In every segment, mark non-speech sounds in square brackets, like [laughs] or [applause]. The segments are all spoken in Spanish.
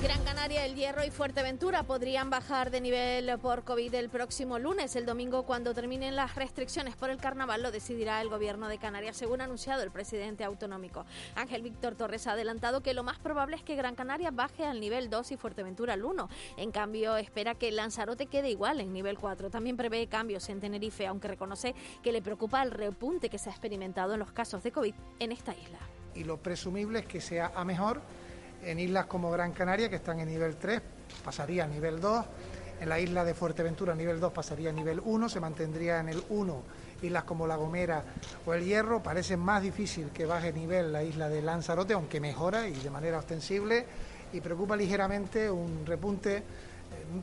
Gran Canaria, El Hierro y Fuerteventura podrían bajar de nivel por COVID el próximo lunes. El domingo, cuando terminen las restricciones por el carnaval, lo decidirá el gobierno de Canarias, según ha anunciado el presidente autonómico. Ángel Víctor Torres ha adelantado que lo más probable es que Gran Canaria baje al nivel 2 y Fuerteventura al 1. En cambio, espera que Lanzarote quede igual en nivel 4. También prevé cambios en Tenerife, aunque reconoce que le preocupa el repunte que se ha experimentado en los casos de COVID en esta isla. Y lo presumible es que sea a mejor en islas como Gran Canaria, que están en nivel 3, pasaría a nivel 2. En la isla de Fuerteventura, nivel 2 pasaría a nivel 1, se mantendría en el 1. Islas como La Gomera o El Hierro, parece más difícil que baje nivel la isla de Lanzarote, aunque mejora y de manera ostensible, y preocupa ligeramente un repunte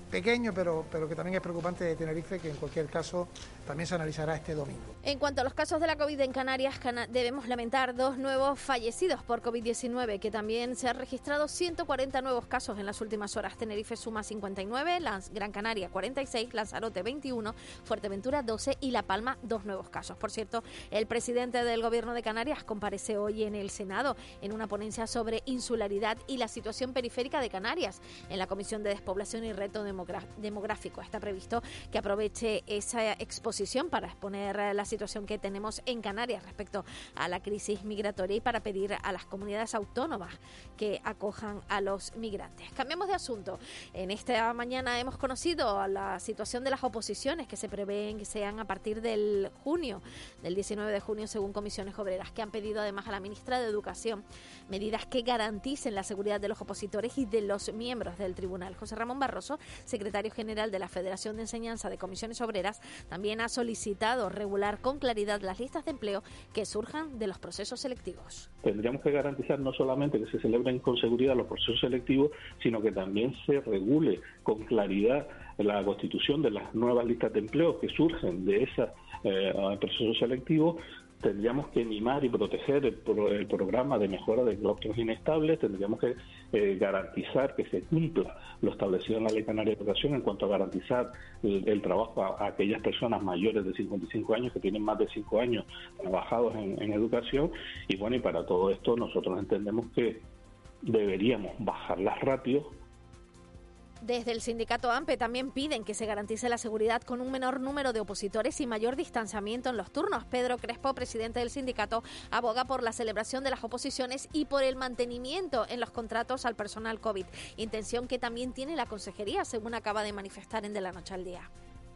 pequeño, pero, pero que también es preocupante de Tenerife, que en cualquier caso también se analizará este domingo. En cuanto a los casos de la COVID en Canarias, debemos lamentar dos nuevos fallecidos por COVID-19, que también se han registrado 140 nuevos casos en las últimas horas. Tenerife suma 59, Gran Canaria 46, Lanzarote 21, Fuerteventura 12 y La Palma dos nuevos casos. Por cierto, el presidente del Gobierno de Canarias comparece hoy en el Senado en una ponencia sobre insularidad y la situación periférica de Canarias en la Comisión de Despoblación y Demográfico. Está previsto que aproveche esa exposición para exponer la situación que tenemos en Canarias respecto a la crisis migratoria y para pedir a las comunidades autónomas que acojan a los migrantes. Cambiamos de asunto. En esta mañana hemos conocido la situación de las oposiciones que se prevén que sean a partir del junio, del 19 de junio, según comisiones obreras, que han pedido además a la ministra de Educación medidas que garanticen la seguridad de los opositores y de los miembros del tribunal. José Ramón Barroso secretario general de la Federación de Enseñanza de Comisiones Obreras, también ha solicitado regular con claridad las listas de empleo que surjan de los procesos selectivos. Tendríamos que garantizar no solamente que se celebren con seguridad los procesos selectivos, sino que también se regule con claridad la constitución de las nuevas listas de empleo que surgen de esos eh, procesos selectivos tendríamos que animar y proteger el, programa de mejora de bloques inestables, tendríamos que eh, garantizar que se cumpla lo establecido en la Ley Canaria de Educación en cuanto a garantizar el, trabajo a, aquellas personas mayores de 55 años que tienen más de 5 años trabajados en, en educación. Y bueno, y para todo esto nosotros entendemos que deberíamos bajar las ratios desde el sindicato AMPE también piden que se garantice la seguridad con un menor número de opositores y mayor distanciamiento en los turnos. Pedro Crespo, presidente del sindicato, aboga por la celebración de las oposiciones y por el mantenimiento en los contratos al personal COVID, intención que también tiene la consejería, según acaba de manifestar en De la Noche al Día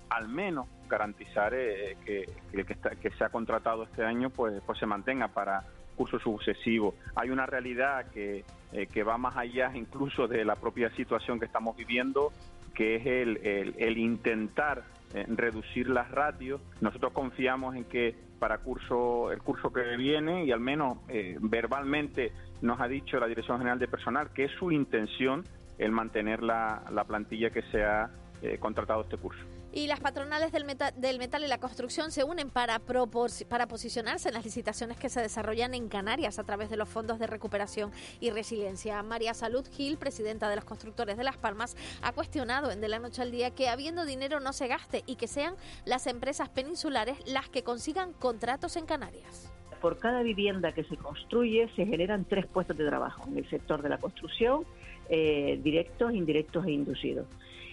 al menos garantizar eh, que, que, que, se ha contratado este año pues, pues se mantenga para curso sucesivo. Hay una realidad que, eh, que va más allá incluso de la propia situación que estamos viviendo, que es el, el, intentar eh, reducir las ratios. Nosotros confiamos en que para curso el curso que viene y al menos eh, verbalmente nos ha dicho la Dirección General de Personal que es su intención el mantener la, la plantilla que se ha contratado este curso. Y las patronales del metal, del metal y la construcción se unen para, para posicionarse en las licitaciones que se desarrollan en Canarias a través de los fondos de recuperación y resiliencia. María Salud Gil, presidenta de los constructores de Las Palmas, ha cuestionado en De la Noche al Día que habiendo dinero no se gaste y que sean las empresas peninsulares las que consigan contratos en Canarias por cada vivienda que se construye se generan tres puestos de trabajo en el sector de la construcción, eh, directos, indirectos e inducidos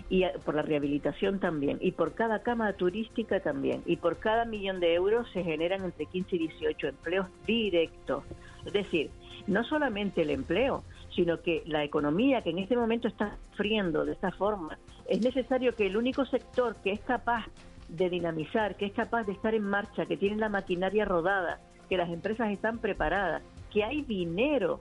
y por la rehabilitación también, y por cada cama turística también, y por cada millón de euros se generan entre 15 y 18 empleos directos. Es decir, no solamente el empleo, sino que la economía que en este momento está sufriendo de esta forma, es necesario que el único sector que es capaz de dinamizar, que es capaz de estar en marcha, que tiene la maquinaria rodada, que las empresas están preparadas, que hay dinero,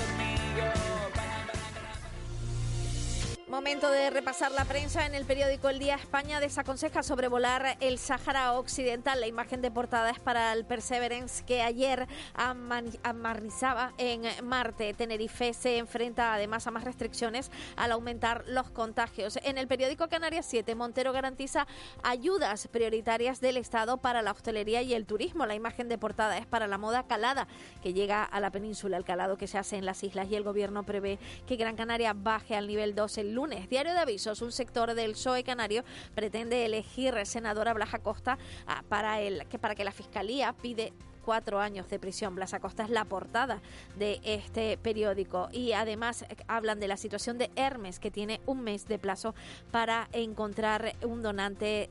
Momento de repasar la prensa. En el periódico El Día España desaconseja sobrevolar el Sáhara Occidental. La imagen de portada es para el Perseverance que ayer amarrizaba en Marte. Tenerife se enfrenta además a más restricciones al aumentar los contagios. En el periódico Canarias 7, Montero garantiza ayudas prioritarias del Estado para la hostelería y el turismo. La imagen de portada es para la moda calada que llega a la península, el calado que se hace en las islas y el gobierno prevé que Gran Canaria baje al nivel 2 el lunes. Diario de Avisos, un sector del PSOE canario pretende elegir senadora Blas Acosta ah, para, el, que, para que la Fiscalía pide cuatro años de prisión. Blas Acosta es la portada de este periódico y además eh, hablan de la situación de Hermes que tiene un mes de plazo para encontrar un donante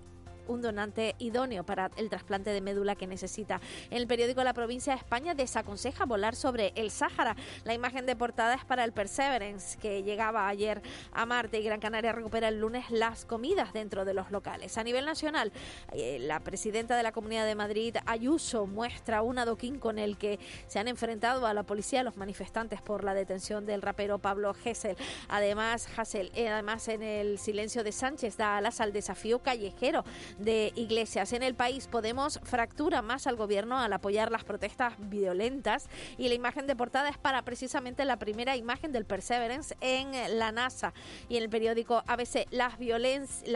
un donante idóneo para el trasplante de médula que necesita. En el periódico La Provincia de España desaconseja volar sobre el Sáhara. La imagen de portada es para el Perseverance, que llegaba ayer a Marte y Gran Canaria recupera el lunes las comidas dentro de los locales. A nivel nacional, eh, la presidenta de la Comunidad de Madrid, Ayuso, muestra un adoquín con el que se han enfrentado a la policía los manifestantes por la detención del rapero Pablo Gesell. Además, Hassel, eh, además en el silencio de Sánchez da alas al desafío callejero de Iglesias. En el país Podemos fractura más al gobierno al apoyar las protestas violentas y la imagen de portada es para precisamente la primera imagen del Perseverance en la NASA y en el periódico ABC la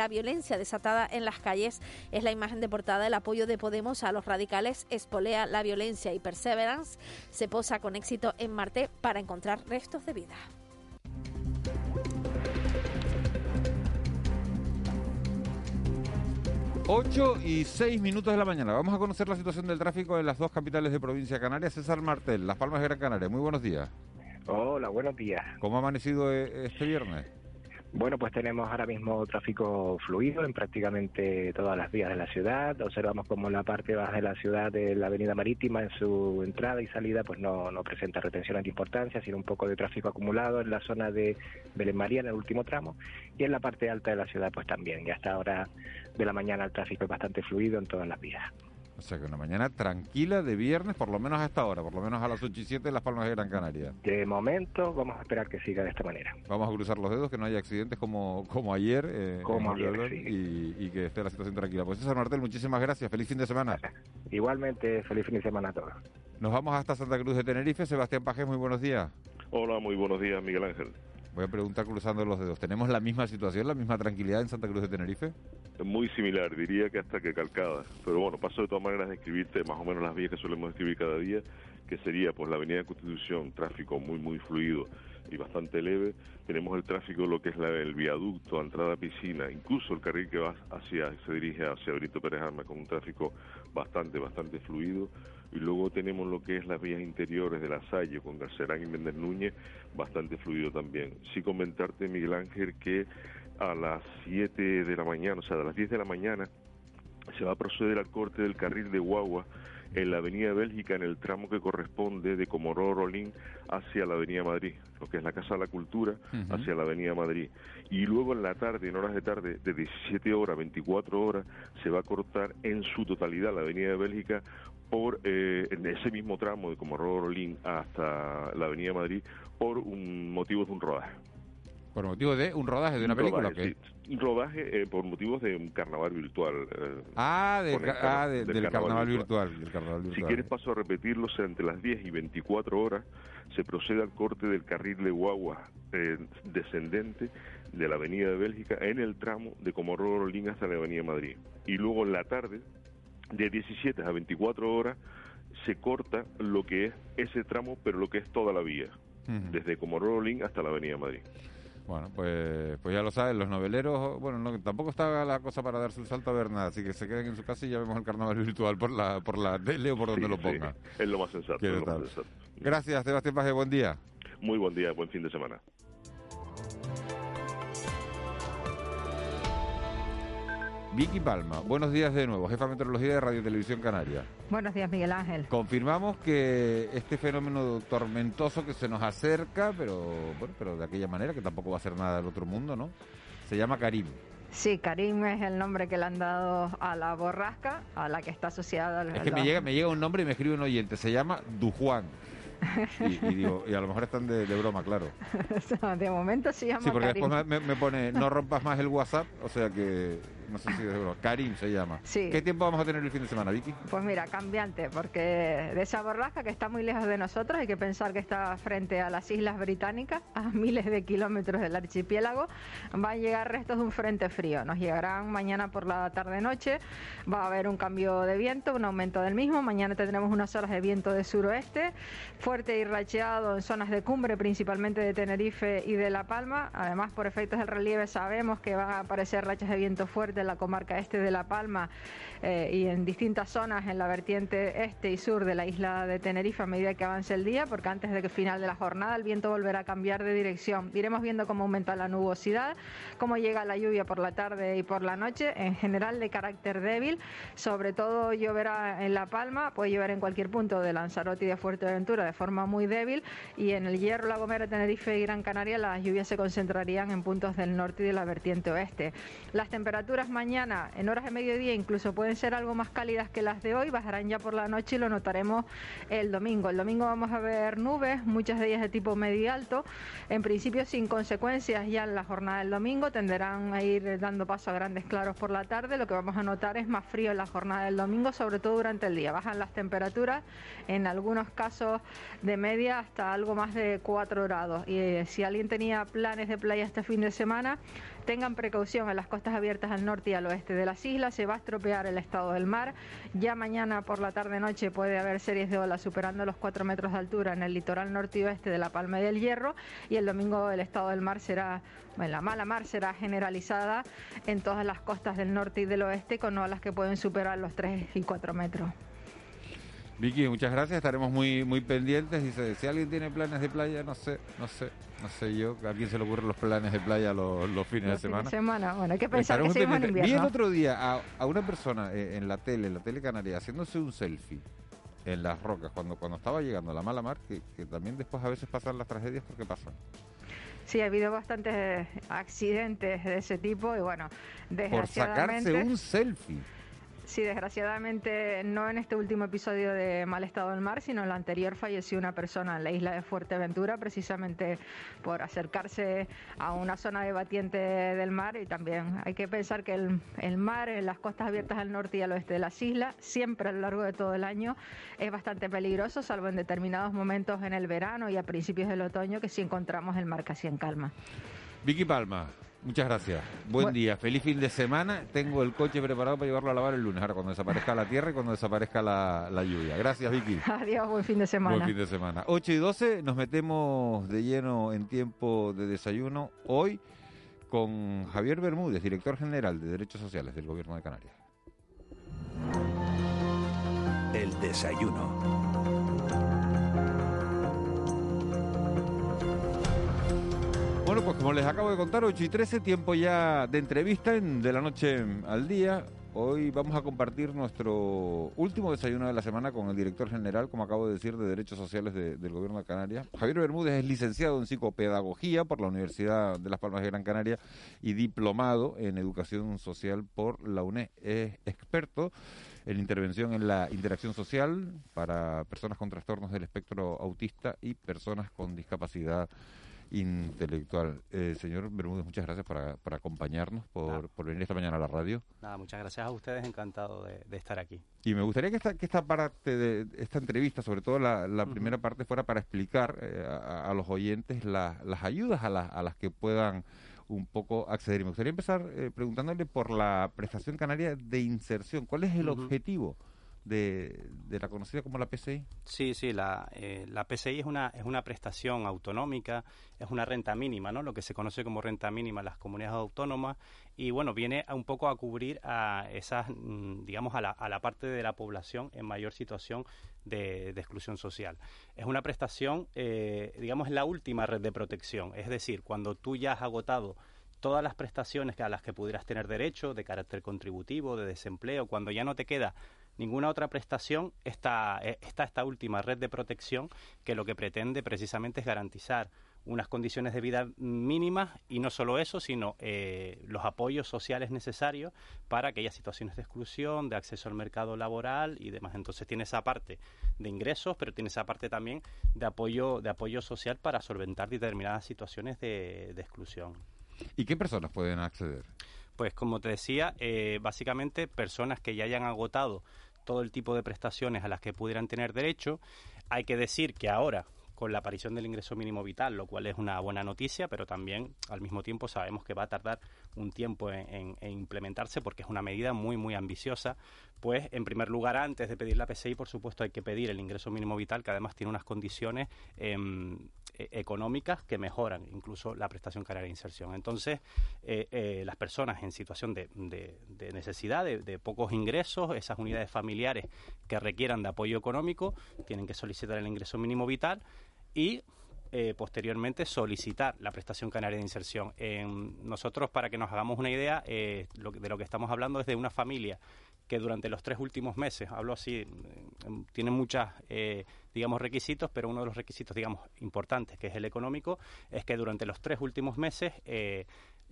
violencia desatada en las calles es la imagen de portada. El apoyo de Podemos a los radicales espolea la violencia y Perseverance se posa con éxito en Marte para encontrar restos de vida. 8 y 6 minutos de la mañana. Vamos a conocer la situación del tráfico en las dos capitales de provincia canaria. César Martel, Las Palmas de Gran Canaria. Muy buenos días. Hola, buenos días. ¿Cómo ha amanecido eh, este viernes? Bueno, pues tenemos ahora mismo tráfico fluido en prácticamente todas las vías de la ciudad. Observamos como la parte baja de la ciudad de la Avenida Marítima en su entrada y salida pues no, no presenta retenciones de importancia, sino un poco de tráfico acumulado en la zona de Belén María en el último tramo y en la parte alta de la ciudad pues también. Y hasta ahora de la mañana el tráfico es bastante fluido en todas las vías. O sea que una mañana tranquila de viernes, por lo menos hasta ahora, por lo menos a las 8 y 7 en Las Palmas de Gran Canaria. De momento vamos a esperar que siga de esta manera. Vamos a cruzar los dedos, que no haya accidentes como, como ayer. Eh, como ayer, y, y, que esté la situación tranquila. Pues César Martel, muchísimas gracias. Feliz fin de semana. [laughs] Igualmente, feliz fin de semana a todos. Nos vamos hasta Santa Cruz de Tenerife. Sebastián Pajes, muy buenos días. Hola, muy buenos días, Miguel Ángel. Voy a preguntar cruzando los dedos. ¿Tenemos la misma situación, la misma tranquilidad en Santa Cruz de Tenerife? Muy similar, diría que hasta que calcada. Pero bueno, paso de todas maneras a escribirte más o menos las vías que solemos escribir cada día, que sería pues la Avenida Constitución, tráfico muy, muy fluido y bastante leve. Tenemos el tráfico, lo que es la, el viaducto, entrada a piscina, incluso el carril que va hacia, se dirige hacia Benito Pérez Armas con un tráfico bastante, bastante fluido. Y luego tenemos lo que es las vías interiores de la Salle con Garcerán y Méndez Núñez, bastante fluido también. Sí comentarte, Miguel Ángel, que a las 7 de la mañana, o sea, a las 10 de la mañana, se va a proceder al corte del carril de Guagua en la Avenida Bélgica, en el tramo que corresponde de Comoró Rolín hacia la Avenida Madrid, lo que es la Casa de la Cultura, hacia la Avenida Madrid. Y luego en la tarde, en horas de tarde, de 17 horas, 24 horas, se va a cortar en su totalidad la Avenida Bélgica por eh, en ese mismo tramo de Comoró Rolín hasta la Avenida Madrid por un motivo de un rodaje. ¿Por motivo de un rodaje de una película? Rodaje, un rodaje eh, por motivos de un carnaval virtual. Eh, ah, ah del, carnaval, virtual. Si quieres paso a repetirlo, entre las 10 y 24 horas se procede al corte del carril de guagua eh, descendente de la Avenida de Bélgica en el tramo de Comorro Rolín hasta la Avenida Madrid. Y luego en la tarde, de 17 a 24 horas, se corta lo que es ese tramo, pero lo que es toda la vía, desde Comorro Rolín hasta la Avenida Madrid. Bueno, pues, pues ya lo saben, los noveleros, bueno, no, tampoco está la cosa para darse un salto a ver nada, así que se queden en su casa y ya vemos el carnaval virtual por la, por la tele o por donde lo ponga. es lo más sensato. Gracias, Sebastián Paje, buen día. Muy buen día, buen fin de semana. Vicky Palma, buenos días de nuevo, jefa de meteorología de Radio Televisión Canaria. Buenos días, Miguel Ángel. Confirmamos que este fenómeno tormentoso que se nos acerca, pero bueno, pero de aquella manera que tampoco va a ser nada del otro mundo, ¿no? Se llama Karim. Sí, Karim es el nombre que le han dado a la borrasca, a la que está asociada. Es que me llega, me llega un nombre y me escribe un oyente, se llama Dujuan. Y, y digo, y a lo mejor están de, de broma, claro. [laughs] de momento se llama Sí, porque Karim. después me, me pone, no rompas más el WhatsApp, o sea que, no sé si de broma. Karim se llama. Sí. ¿Qué tiempo vamos a tener el fin de semana, Vicky? Pues mira, cambiante, porque de esa borrasca que está muy lejos de nosotros, hay que pensar que está frente a las Islas Británicas, a [laughs] miles de kilómetros del archipiélago, va a llegar restos de un frente frío. Nos llegarán mañana por la tarde-noche, va a haber un cambio de viento, un aumento del mismo. Mañana tendremos unas horas de viento de suroeste, fuerte y racheado en zonas de cumbre, principalmente de Tenerife y de La Palma. Además, por efectos del relieve, sabemos que van a aparecer rachas de viento fuerte la comarca este de La Palma eh, y en distintas zonas en la vertiente este y sur de la isla de Tenerife a medida que avance el día, porque antes de que final de la jornada el viento volverá a cambiar de dirección. Iremos viendo cómo aumenta la nubosidad, cómo llega la lluvia por la tarde y por la noche, en general de carácter débil, sobre todo lloverá en La Palma, puede llover en cualquier punto de Lanzarote y de Fuerteventura de forma muy débil y en el Hierro, La Gomera, Tenerife y Gran Canaria las lluvias se concentrarían en puntos del norte y de la vertiente oeste. Las temperaturas mañana en horas de mediodía incluso pueden ser algo más cálidas que las de hoy, bajarán ya por la noche y lo notaremos el domingo. El domingo vamos a ver nubes, muchas de ellas de tipo medio alto, en principio sin consecuencias ya en la jornada del domingo, tenderán a ir dando paso a grandes claros por la tarde, lo que vamos a notar es más frío en la jornada del domingo, sobre todo durante el día. Bajan las temperaturas, en algunos casos de media hasta algo más de 4 grados. Y eh, si alguien tenía planes de playa este fin de semana, tengan precaución en las costas abiertas al norte y al oeste de las islas, se va a estropear el estado del mar. Ya mañana por la tarde-noche puede haber series de olas superando los 4 metros de altura en el litoral norte y oeste de la Palma del Hierro y el domingo el estado del mar será, bueno, la mala mar será generalizada en todas las costas del norte y del oeste con olas que pueden superar los 3 y 4 metros. Vicky, muchas gracias. Estaremos muy muy pendientes. Dice, si alguien tiene planes de playa, no sé, no sé, no sé yo. ¿A quién se le ocurren los planes de playa los, los fines Los de fines semana? de semana, bueno, hay que pensar que seguimos en pendientes. Vi el invierno. otro día a, a una persona eh, en la tele, en la tele canaria, haciéndose un selfie en las rocas cuando cuando estaba llegando a la mala mar, que, que también después a veces pasan las tragedias porque pasan. Sí, ha habido bastantes accidentes de ese tipo y bueno, Por sacarse desgraciadamente... un selfie. Sí, desgraciadamente no en este último episodio de Mal Estado del Mar, sino en el anterior falleció una persona en la isla de Fuerteventura precisamente por acercarse a una zona de batiente del mar y también hay que pensar que el, el mar en las costas abiertas al norte y al oeste de las islas, siempre a lo largo de todo el año, es bastante peligroso, salvo en determinados momentos en el verano y a principios del otoño que sí encontramos el mar casi en calma. Vicky Palma, muchas gracias. Buen día, feliz fin de semana. Tengo el coche preparado para llevarlo a lavar el lunes, ahora cuando desaparezca la tierra y cuando desaparezca la, la lluvia. Gracias, Vicky. [laughs] Adiós, buen fin de semana. Buen fin de semana. 8 y 12 nos metemos de lleno en tiempo de desayuno hoy con Javier Bermúdez, director general de Derechos Sociales del Gobierno de Canarias. El desayuno. Bueno, pues como les acabo de contar, 8 y 13, tiempo ya de entrevista en De la Noche al Día. Hoy vamos a compartir nuestro último desayuno de la semana con el director general, como acabo de decir, de Derechos Sociales de- del Gobierno de Canarias. Javier Bermúdez es licenciado en psicopedagogía por la Universidad de Las Palmas de Gran Canaria y diplomado en educación social por la UNED. Es experto en intervención en la interacción social para personas con trastornos del espectro autista y personas con discapacidad intelectual. Eh, señor Bermúdez, muchas gracias por, por acompañarnos, por, por venir esta mañana a la radio. Nada, muchas gracias a ustedes, encantado de, de estar aquí. Y me gustaría que esta, que esta parte de esta entrevista, sobre todo la, la primera parte, fuera para explicar eh, a, a los oyentes la- las ayudas a, las a las que puedan un poco acceder. Y me gustaría empezar eh, preguntándole por la prestación canaria de inserción. ¿Cuál es el objetivo de, de la conocida como la PCI? Sí, sí, la, eh, la PCI es una, es una prestación autonómica, es una renta mínima, ¿no? Lo que se conoce como renta mínima en las comunidades autónomas y, bueno, viene a un poco a cubrir a esas, mm, digamos, a la, a la parte de la población en mayor situación de, de exclusión social. Es una prestación, eh, digamos, la última red de protección, es decir, cuando tú ya has agotado todas las prestaciones a las que pudieras tener derecho, de carácter contributivo, de desempleo, cuando ya no te queda ninguna otra prestación, está, eh, está esta última red de protección que lo que pretende precisamente es garantizar unas condiciones de vida mínimas y no solo eso, sino eh, los apoyos sociales necesarios para aquellas situaciones de exclusión, de acceso al mercado laboral y demás. Entonces tiene esa parte de ingresos, pero tiene esa parte también de apoyo, de apoyo social para solventar determinadas situaciones de, exclusión. ¿Y qué personas pueden acceder? Pues como te decía, eh, básicamente personas que ya hayan agotado todo el tipo de prestaciones a las que pudieran tener derecho. Hay que decir que ahora, con la aparición del ingreso mínimo vital, lo cual es una buena noticia, pero también al mismo tiempo sabemos que va a tardar un tiempo en, implementarse porque es una medida muy, muy ambiciosa. Pues, en primer lugar, antes de pedir la PSI, por supuesto, hay que pedir el ingreso mínimo vital, que además tiene unas condiciones em, e, económicas que mejoran incluso la prestación canaria de inserción. Entonces, eh, eh, las personas en situación de, necesidad, de, pocos ingresos, esas unidades familiares que requieran de apoyo económico, tienen que solicitar el ingreso mínimo vital y eh, posteriormente solicitar la prestación canaria de inserción. nosotros, para que nos hagamos una idea, eh, de lo que estamos hablando es de una familia que durante los tres últimos meses, hablo así, eh, tiene muchos, digamos, requisitos, pero uno de los requisitos, digamos, importantes, que es el económico, es que durante los tres últimos meses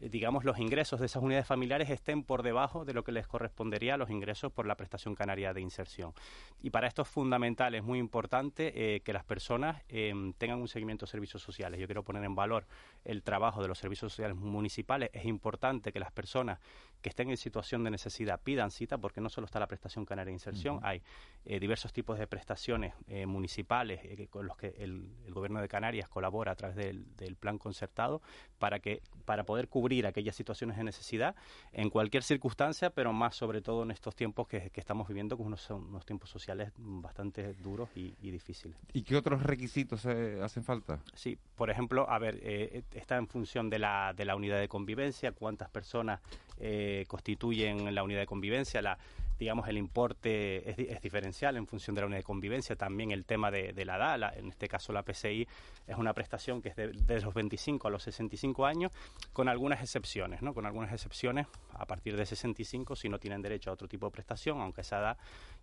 eh, digamos, los ingresos de esas unidades familiares estén por debajo de lo que les correspondería a los ingresos por la prestación canaria de inserción. Y para esto es fundamental, es muy importante eh, que las personas em, tengan un seguimiento de servicios sociales. Yo quiero poner en valor el trabajo de los servicios sociales municipales. Es importante que las personas que estén en situación de necesidad pidan cita, porque no solo está la prestación canaria de inserción, hay eh, diversos tipos de prestaciones municipales con los que el, Gobierno de Canarias colabora a través del, del plan concertado para que para poder cubrir aquellas situaciones de necesidad en cualquier circunstancia, pero más sobre todo en estos tiempos que, estamos viviendo, que unos, son unos tiempos sociales bastante duros y, difíciles. ¿Y qué otros requisitos eh, hacen falta? Sí, por ejemplo, a ver, eh, está en función de la, de la unidad de convivencia, cuántas personas eh, constituyen la unidad de convivencia, la digamos, el importe es, diferencial en función de la unidad de convivencia. También el tema de, la edad, en este caso la PCI, es una prestación que es de, los 25 a los 65 años, con algunas excepciones, ¿no? Con algunas excepciones, a partir de 65, si no tienen derecho a otro tipo de prestación, aunque esa edad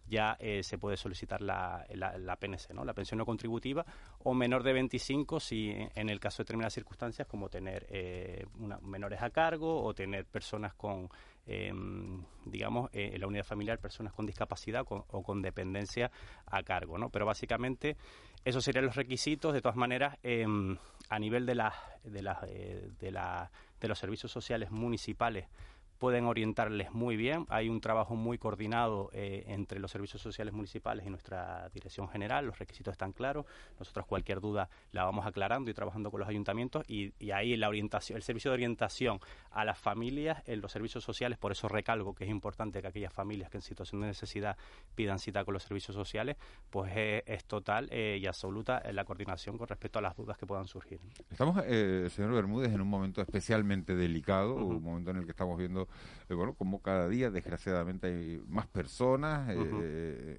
ya eh, se puede solicitar la, la, PNC, ¿no? la pensión no contributiva, o menor de 25 si en el caso de determinadas circunstancias como tener eh, menores a cargo o tener personas con Em, digamos, eh, en la unidad familiar personas con discapacidad o con dependencia a cargo, ¿no? Pero básicamente esos serían los requisitos. De todas maneras, em, a nivel de, la, de, la, eh, de, la, de los servicios sociales municipales pueden orientarles muy bien. Hay un trabajo muy coordinado eh, entre los servicios sociales municipales y nuestra dirección general. Los requisitos están claros. Nosotros cualquier duda la vamos aclarando y trabajando con los ayuntamientos y, ahí la orientación, el servicio de orientación a las familias en los servicios sociales. Por eso recalgo que es importante que aquellas familias que en situación de necesidad pidan cita con los servicios sociales, pues es, total eh, y absoluta la coordinación con respecto a las dudas que puedan surgir. Estamos, eh, señor Bermúdez, en un momento especialmente delicado, un momento en el que estamos viendo eh, bueno, como cada día desgraciadamente hay más personas, eh,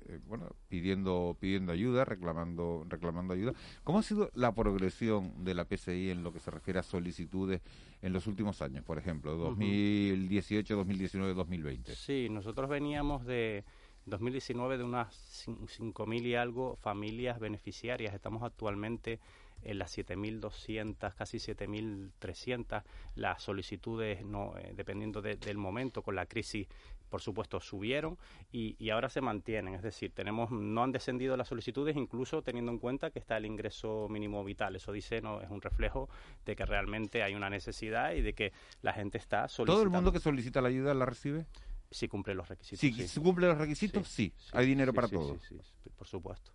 eh, bueno, pidiendo pidiendo ayuda, reclamando reclamando ayuda. ¿Cómo ha sido la progresión de la PCI en lo que se refiere a solicitudes en los últimos años, por ejemplo, 2018, 2019, 2020? Sí, nosotros veníamos de 2019 de unas 5.000 y algo familias beneficiarias. Estamos actualmente en las 7.200, casi 7.300, las solicitudes, no, eh, dependiendo del momento, con la crisis, por supuesto, subieron y, ahora se mantienen. Es decir, tenemos no han descendido las solicitudes, incluso teniendo en cuenta que está el ingreso mínimo vital. Eso dice, no es un reflejo de que realmente hay una necesidad y de que la gente está solicitando. ¿Todo el mundo que solicita la ayuda la recibe? Sí, cumple los requisitos. Sí, sí. cumple los requisitos, sí. Hay dinero para todos. Sí, por supuesto.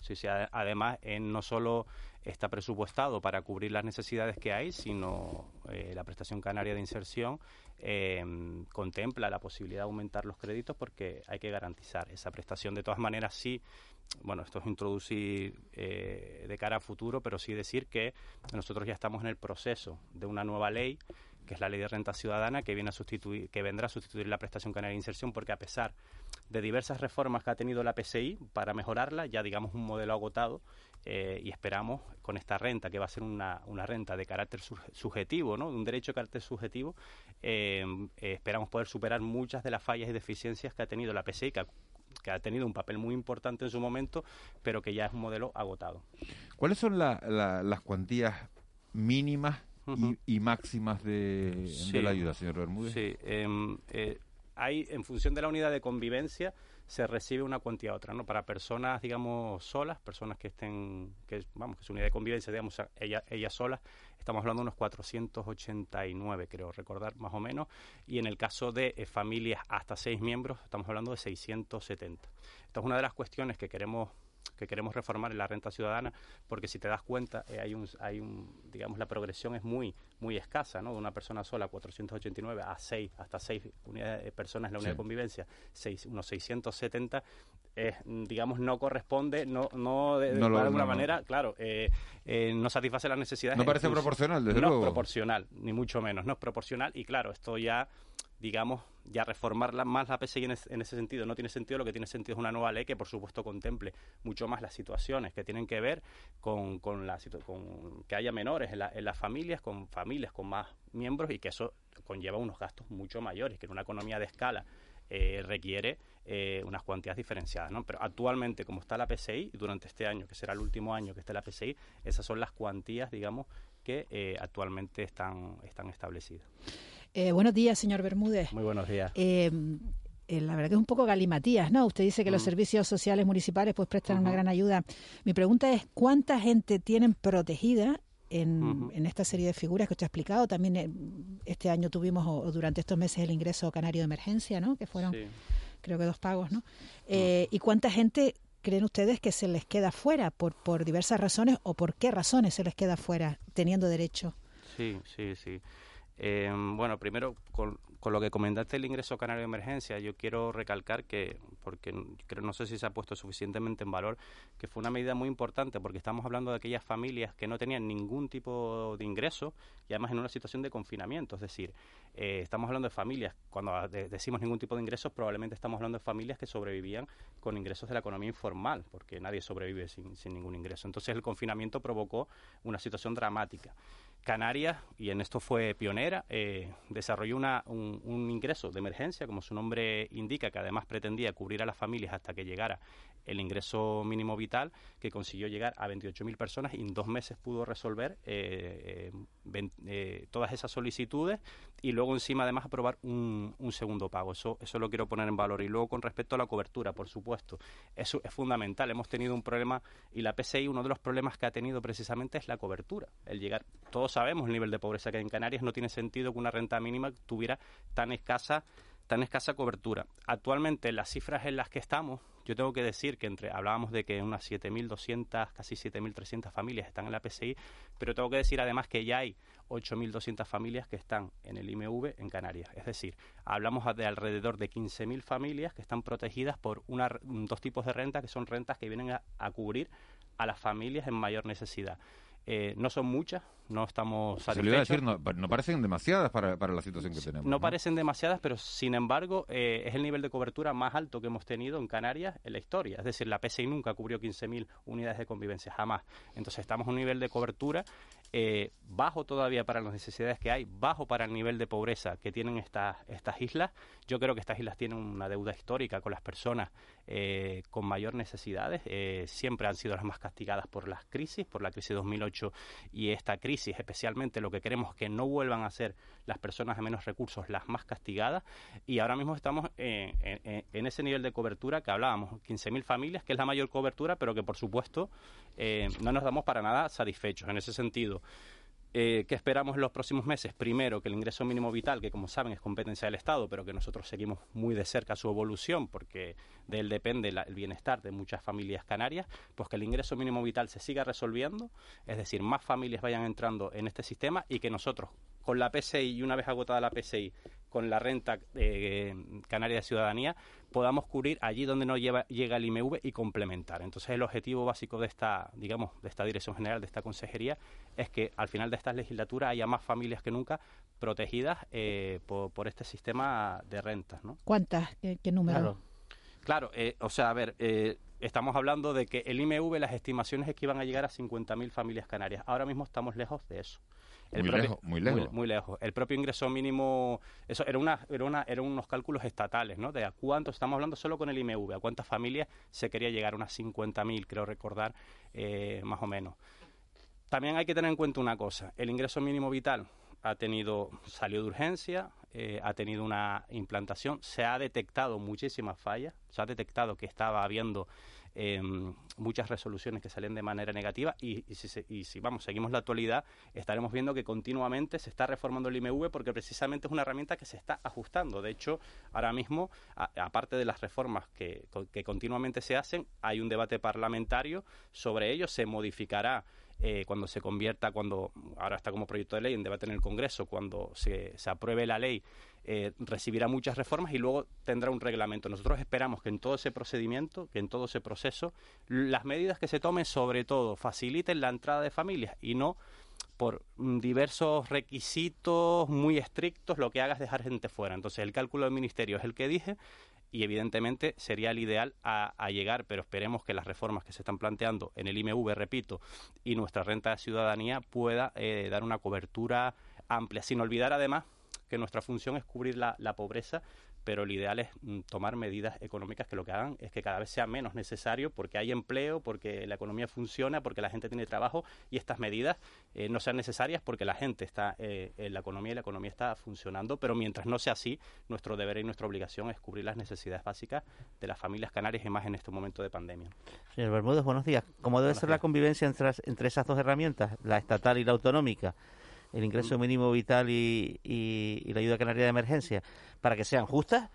Sí, sí, además, no solo está presupuestado para cubrir las necesidades que hay, sino eh, la prestación canaria de inserción em, contempla la posibilidad de aumentar los créditos porque hay que garantizar esa prestación. De todas maneras, sí, bueno, esto es introducir eh, de cara a futuro, pero sí decir que nosotros ya estamos en el proceso de una nueva ley que es la ley de renta ciudadana que viene a sustituir que vendrá a sustituir la prestación canaria de inserción porque a pesar de diversas reformas que ha tenido la PCI para mejorarla ya digamos un modelo agotado eh, y esperamos con esta renta, que va a ser una, una renta de carácter subjetivo, ¿no? un derecho de carácter subjetivo, eh, eh, esperamos poder superar muchas de las fallas y deficiencias que ha tenido la PSI, que que ha tenido un papel muy importante en su momento, pero que ya es un modelo agotado. ¿Cuáles son las cuantías mínimas y, máximas de, la ayuda, señor Bermúdez? Sí, em, eh, hay, en función de la unidad de convivencia, se recibe una cuantía otra, ¿no? Para personas, digamos, solas, personas que estén, que vamos, que su unidad de convivencia, digamos, ella, ellas solas, estamos hablando de unos 489, creo recordar, más o menos, y en el caso de eh, familias hasta seis miembros, estamos hablando de 670. Esta es una de las cuestiones que queremos que queremos reformar en la renta ciudadana, porque si te das cuenta, eh, hay, un, hay un, digamos, la progresión es muy, muy escasa, ¿no? De una persona sola, 489 a 6, hasta 6 unidades, de personas en la unidad de convivencia, seis, unos 670, digamos, no corresponde, no, no de, alguna manera, claro, eh, eh, no satisface las necesidades. No parece proporcional, desde no luego. No es proporcional, ni mucho menos, no es proporcional, y claro, esto ya digamos, ya reformar más la PSI en, ese sentido no tiene sentido, lo que tiene sentido es una nueva ley que, por supuesto, contemple mucho más las situaciones que tienen que ver con, con, la, con que haya menores en, las familias, con familias con más miembros y que eso conlleva unos gastos mucho mayores, que en una economía de escala eh, requiere eh, unas cuantías diferenciadas. ¿no? Pero actualmente, como está la PSI, durante este año, que será el último año que esté la PSI, esas son las cuantías, digamos, que eh, actualmente están, están establecidas. Eh, buenos días, señor Bermúdez. Muy buenos días. Eh, eh, la verdad que es un poco galimatías, ¿no? Usted dice que los mm. servicios sociales municipales pues prestan una gran ayuda. Mi pregunta es, ¿cuánta gente tienen protegida en, esta serie de figuras que usted ha explicado? También este año tuvimos, o, durante estos meses, el ingreso canario de emergencia, ¿no? Que fueron, creo que dos pagos, ¿no? Mm. ¿Y cuánta gente creen ustedes que se les queda fuera por, por diversas razones o por qué razones se les queda fuera teniendo derecho? Sí, sí, sí. Eh, bueno, primero, con, lo que comentaste el ingreso canario de emergencia, yo quiero recalcar que, porque creo, no sé si se ha puesto suficientemente en valor, que fue una medida muy importante, porque estamos hablando de aquellas familias que no tenían ningún tipo de ingreso y además en una situación de confinamiento. Es decir, eh, estamos hablando de familias, cuando decimos ningún tipo de ingresos, probablemente estamos hablando de familias que sobrevivían con ingresos de la economía informal, porque nadie sobrevive sin, sin ningún ingreso. Entonces el confinamiento provocó una situación dramática. Canarias, y en esto fue pionera, eh, desarrolló una, un, ingreso de emergencia, como su nombre indica, que además pretendía cubrir a las familias hasta que llegara el ingreso mínimo vital, que consiguió llegar a 28.000 personas y en dos meses pudo resolver eh, eh, todas esas solicitudes y luego encima además aprobar un, segundo pago. Eso, eso lo quiero poner en valor. Y luego con respecto a la cobertura, por supuesto, eso es fundamental. Hemos tenido un problema y la PCI, uno de los problemas que ha tenido precisamente es la cobertura. El llegar, todos sabemos el nivel de pobreza que hay en Canarias, no tiene sentido que una renta mínima tuviera tan escasa tan escasa cobertura. Actualmente las cifras en las que estamos, yo tengo que decir que entre hablábamos de que unas 7.200, casi 7.300 familias están en la PCI, pero tengo que decir además que ya hay 8.200 familias que están en el IMV en Canarias. Es decir, hablamos de alrededor de 15.000 familias que están protegidas por una, dos tipos de renta que son rentas que vienen a cubrir a las familias en mayor necesidad. Eh, no son muchas, no estamos satisfechos. decir, no, parecen demasiadas para, para, la situación que tenemos. No, parecen demasiadas, pero sin embargo eh, es el nivel de cobertura más alto que hemos tenido en Canarias en la historia. Es decir, la PSI nunca cubrió 15.000 unidades de convivencia, jamás. Entonces estamos en un nivel de cobertura eh, bajo todavía para las necesidades que hay, bajo para el nivel de pobreza que tienen estas, estas islas. Yo creo que estas islas tienen una deuda histórica con las personas eh, con mayor necesidades. Eh, siempre han sido las más castigadas por las crisis, por la crisis de 2008 y esta crisis, especialmente lo que queremos que no vuelvan a ser las personas de menos recursos las más castigadas. Y ahora mismo estamos en, ese nivel de cobertura que hablábamos, 15.000 familias, que es la mayor cobertura, pero que por supuesto eh, no nos damos para nada satisfechos en ese sentido. Eh, ¿Qué esperamos en los próximos meses? Primero, que el ingreso mínimo vital, que como saben es competencia del Estado, pero que nosotros seguimos muy de cerca su evolución, porque de él depende el bienestar de muchas familias canarias, pues que el ingreso mínimo vital se siga resolviendo, es decir, más familias vayan entrando en este sistema y que nosotros, con la PCI y una vez agotada la PCI, con la renta eh, canaria de ciudadanía, podamos cubrir allí donde no llega el IMV y complementar. Entonces, el objetivo básico de esta, digamos, de esta Dirección General, de esta Consejería, es que al final de esta legislatura haya más familias que nunca protegidas eh, por, este sistema de rentas. ¿no? ¿Cuántas? ¿Qué, número? Claro, eh, o sea, a ver, eh, estamos hablando de que el IMV, las estimaciones es que iban a llegar a 50.000 familias canarias. Ahora mismo estamos lejos de eso. El muy, lejos, muy lejos. Muy, lejos. El propio ingreso mínimo, eso era una, era una, eran unos cálculos estatales, ¿no? De a cuánto, estamos hablando solo con el IMV, a cuántas familias se quería llegar, unas 50.000, creo recordar, eh, más o menos. también hay que tener en cuenta una cosa, el ingreso mínimo vital ha tenido, salió de urgencia, eh, ha tenido una implantación, se ha detectado muchísimas fallas, se ha detectado que estaba habiendo em, muchas resoluciones que salen de manera negativa y, si, vamos, seguimos la actualidad, estaremos viendo que continuamente se está reformando el IMV porque precisamente es una herramienta que se está ajustando. De hecho, ahora mismo, aparte de las reformas que, que continuamente se hacen, hay un debate parlamentario sobre ello, se modificará eh, cuando se convierta, cuando ahora está como proyecto de ley en debate en el Congreso, cuando se, se apruebe la ley, eh, recibirá muchas reformas y luego tendrá un reglamento. Nosotros esperamos que en todo ese procedimiento, que en todo ese proceso, las medidas que se tomen, sobre todo, faciliten la entrada de familias y no por diversos requisitos muy estrictos lo que haga es dejar gente fuera. Entonces el cálculo del ministerio es el que dije y evidentemente sería el ideal a, llegar, pero esperemos que las reformas que se están planteando en el IMV, repito, y nuestra renta de ciudadanía pueda eh, dar una cobertura amplia, sin olvidar además que nuestra función es cubrir la pobreza pero lo ideal es mm, tomar medidas económicas que lo que hagan es que cada vez sea menos necesario porque hay empleo, porque la economía funciona, porque la gente tiene trabajo y estas medidas eh, no sean necesarias porque la gente está eh, en la economía y la economía está funcionando, pero mientras no sea así, nuestro deber y nuestra obligación es cubrir las necesidades básicas de las familias canarias y más en este momento de pandemia. Señor Bermúdez, buenos días. ¿Cómo debe ser la convivencia entre, entre esas dos herramientas, la estatal y la autonómica? El ingreso mínimo vital y, y, la ayuda canaria de emergencia, para que sean justas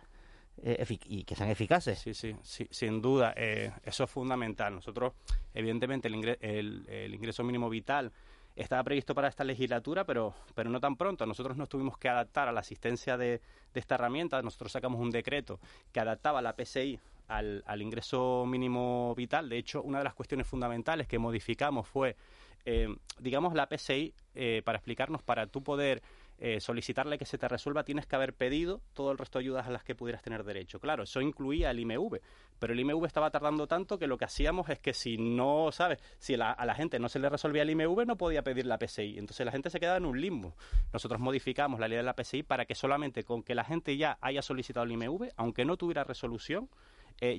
eh, y que sean eficaces. Sí, sí, sí sin duda. Eh, eso es fundamental. Nosotros, evidentemente, el, el, ingreso mínimo vital estaba previsto para esta legislatura, pero, pero no tan pronto. Nosotros nos tuvimos que adaptar a la asistencia de, de esta herramienta. Nosotros sacamos un decreto que adaptaba la PCI al, al, ingreso mínimo vital. De hecho, una de las cuestiones fundamentales que modificamos fue eh, digamos, la PCI, eh, para explicarnos, para tú poder eh, solicitarle que se te resuelva, tienes que haber pedido todo el resto de ayudas a las que pudieras tener derecho. Claro, eso incluía el IMV, pero el IMV estaba tardando tanto que lo que hacíamos es que si no, ¿sabes? Si a la gente no se le resolvía el IMV, no podía pedir la PCI. Entonces la gente se quedaba en un limbo. Nosotros modificamos la ley de la PCI para que solamente con que la gente ya haya solicitado el IMV, aunque no tuviera resolución,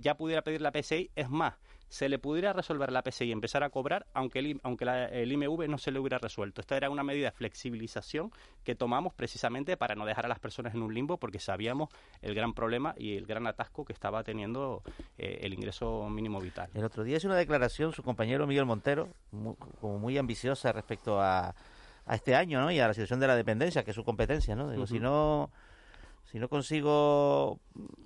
ya pudiera pedir la PCI. Es más, se le pudiera resolver la PCI y empezar a cobrar, aunque el, aunque el IMV no se le hubiera resuelto. Esta era una medida de flexibilización que tomamos precisamente para no dejar a las personas en un limbo, porque sabíamos el gran problema y el gran atasco que estaba teniendo eh, el ingreso mínimo vital. El otro día hizo una declaración su compañero Miguel Montero, como muy ambiciosa respecto a, a este año ¿no? y a la situación de la dependencia, que es su competencia. ¿no? Digo, si no si no consigo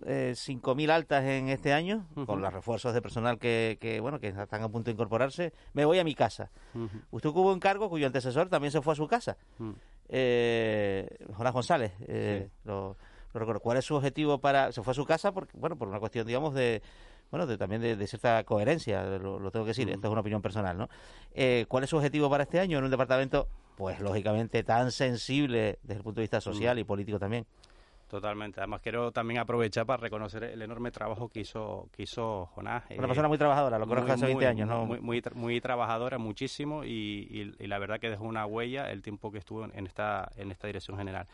eh, 5.000 altas en este año, con los refuerzos de personal que, que, bueno que están a punto de incorporarse, me voy a mi casa. Usted hubo un cargo cuyo antecesor también se fue a su casa. eh, Jonás González, eh, lo, recuerdo. ¿Cuál es su objetivo para...? Se fue a su casa porque, bueno, por una cuestión, digamos, de bueno, de, también de, cierta coherencia, lo, tengo que decir, esto es una opinión personal, ¿no? Eh, ¿Cuál es su objetivo para este año en un departamento, pues lógicamente tan sensible desde el punto de vista social y político también? Totalmente. Además, quiero también aprovechar para reconocer el enorme trabajo que hizo, que hizo Jonás. Una persona muy trabajadora, lo conozco hace 20 años, ¿no? Muy, muy, muy trabajadora, muchísimo, y, y, la verdad que dejó una huella el tiempo que estuvo en esta, en esta dirección general.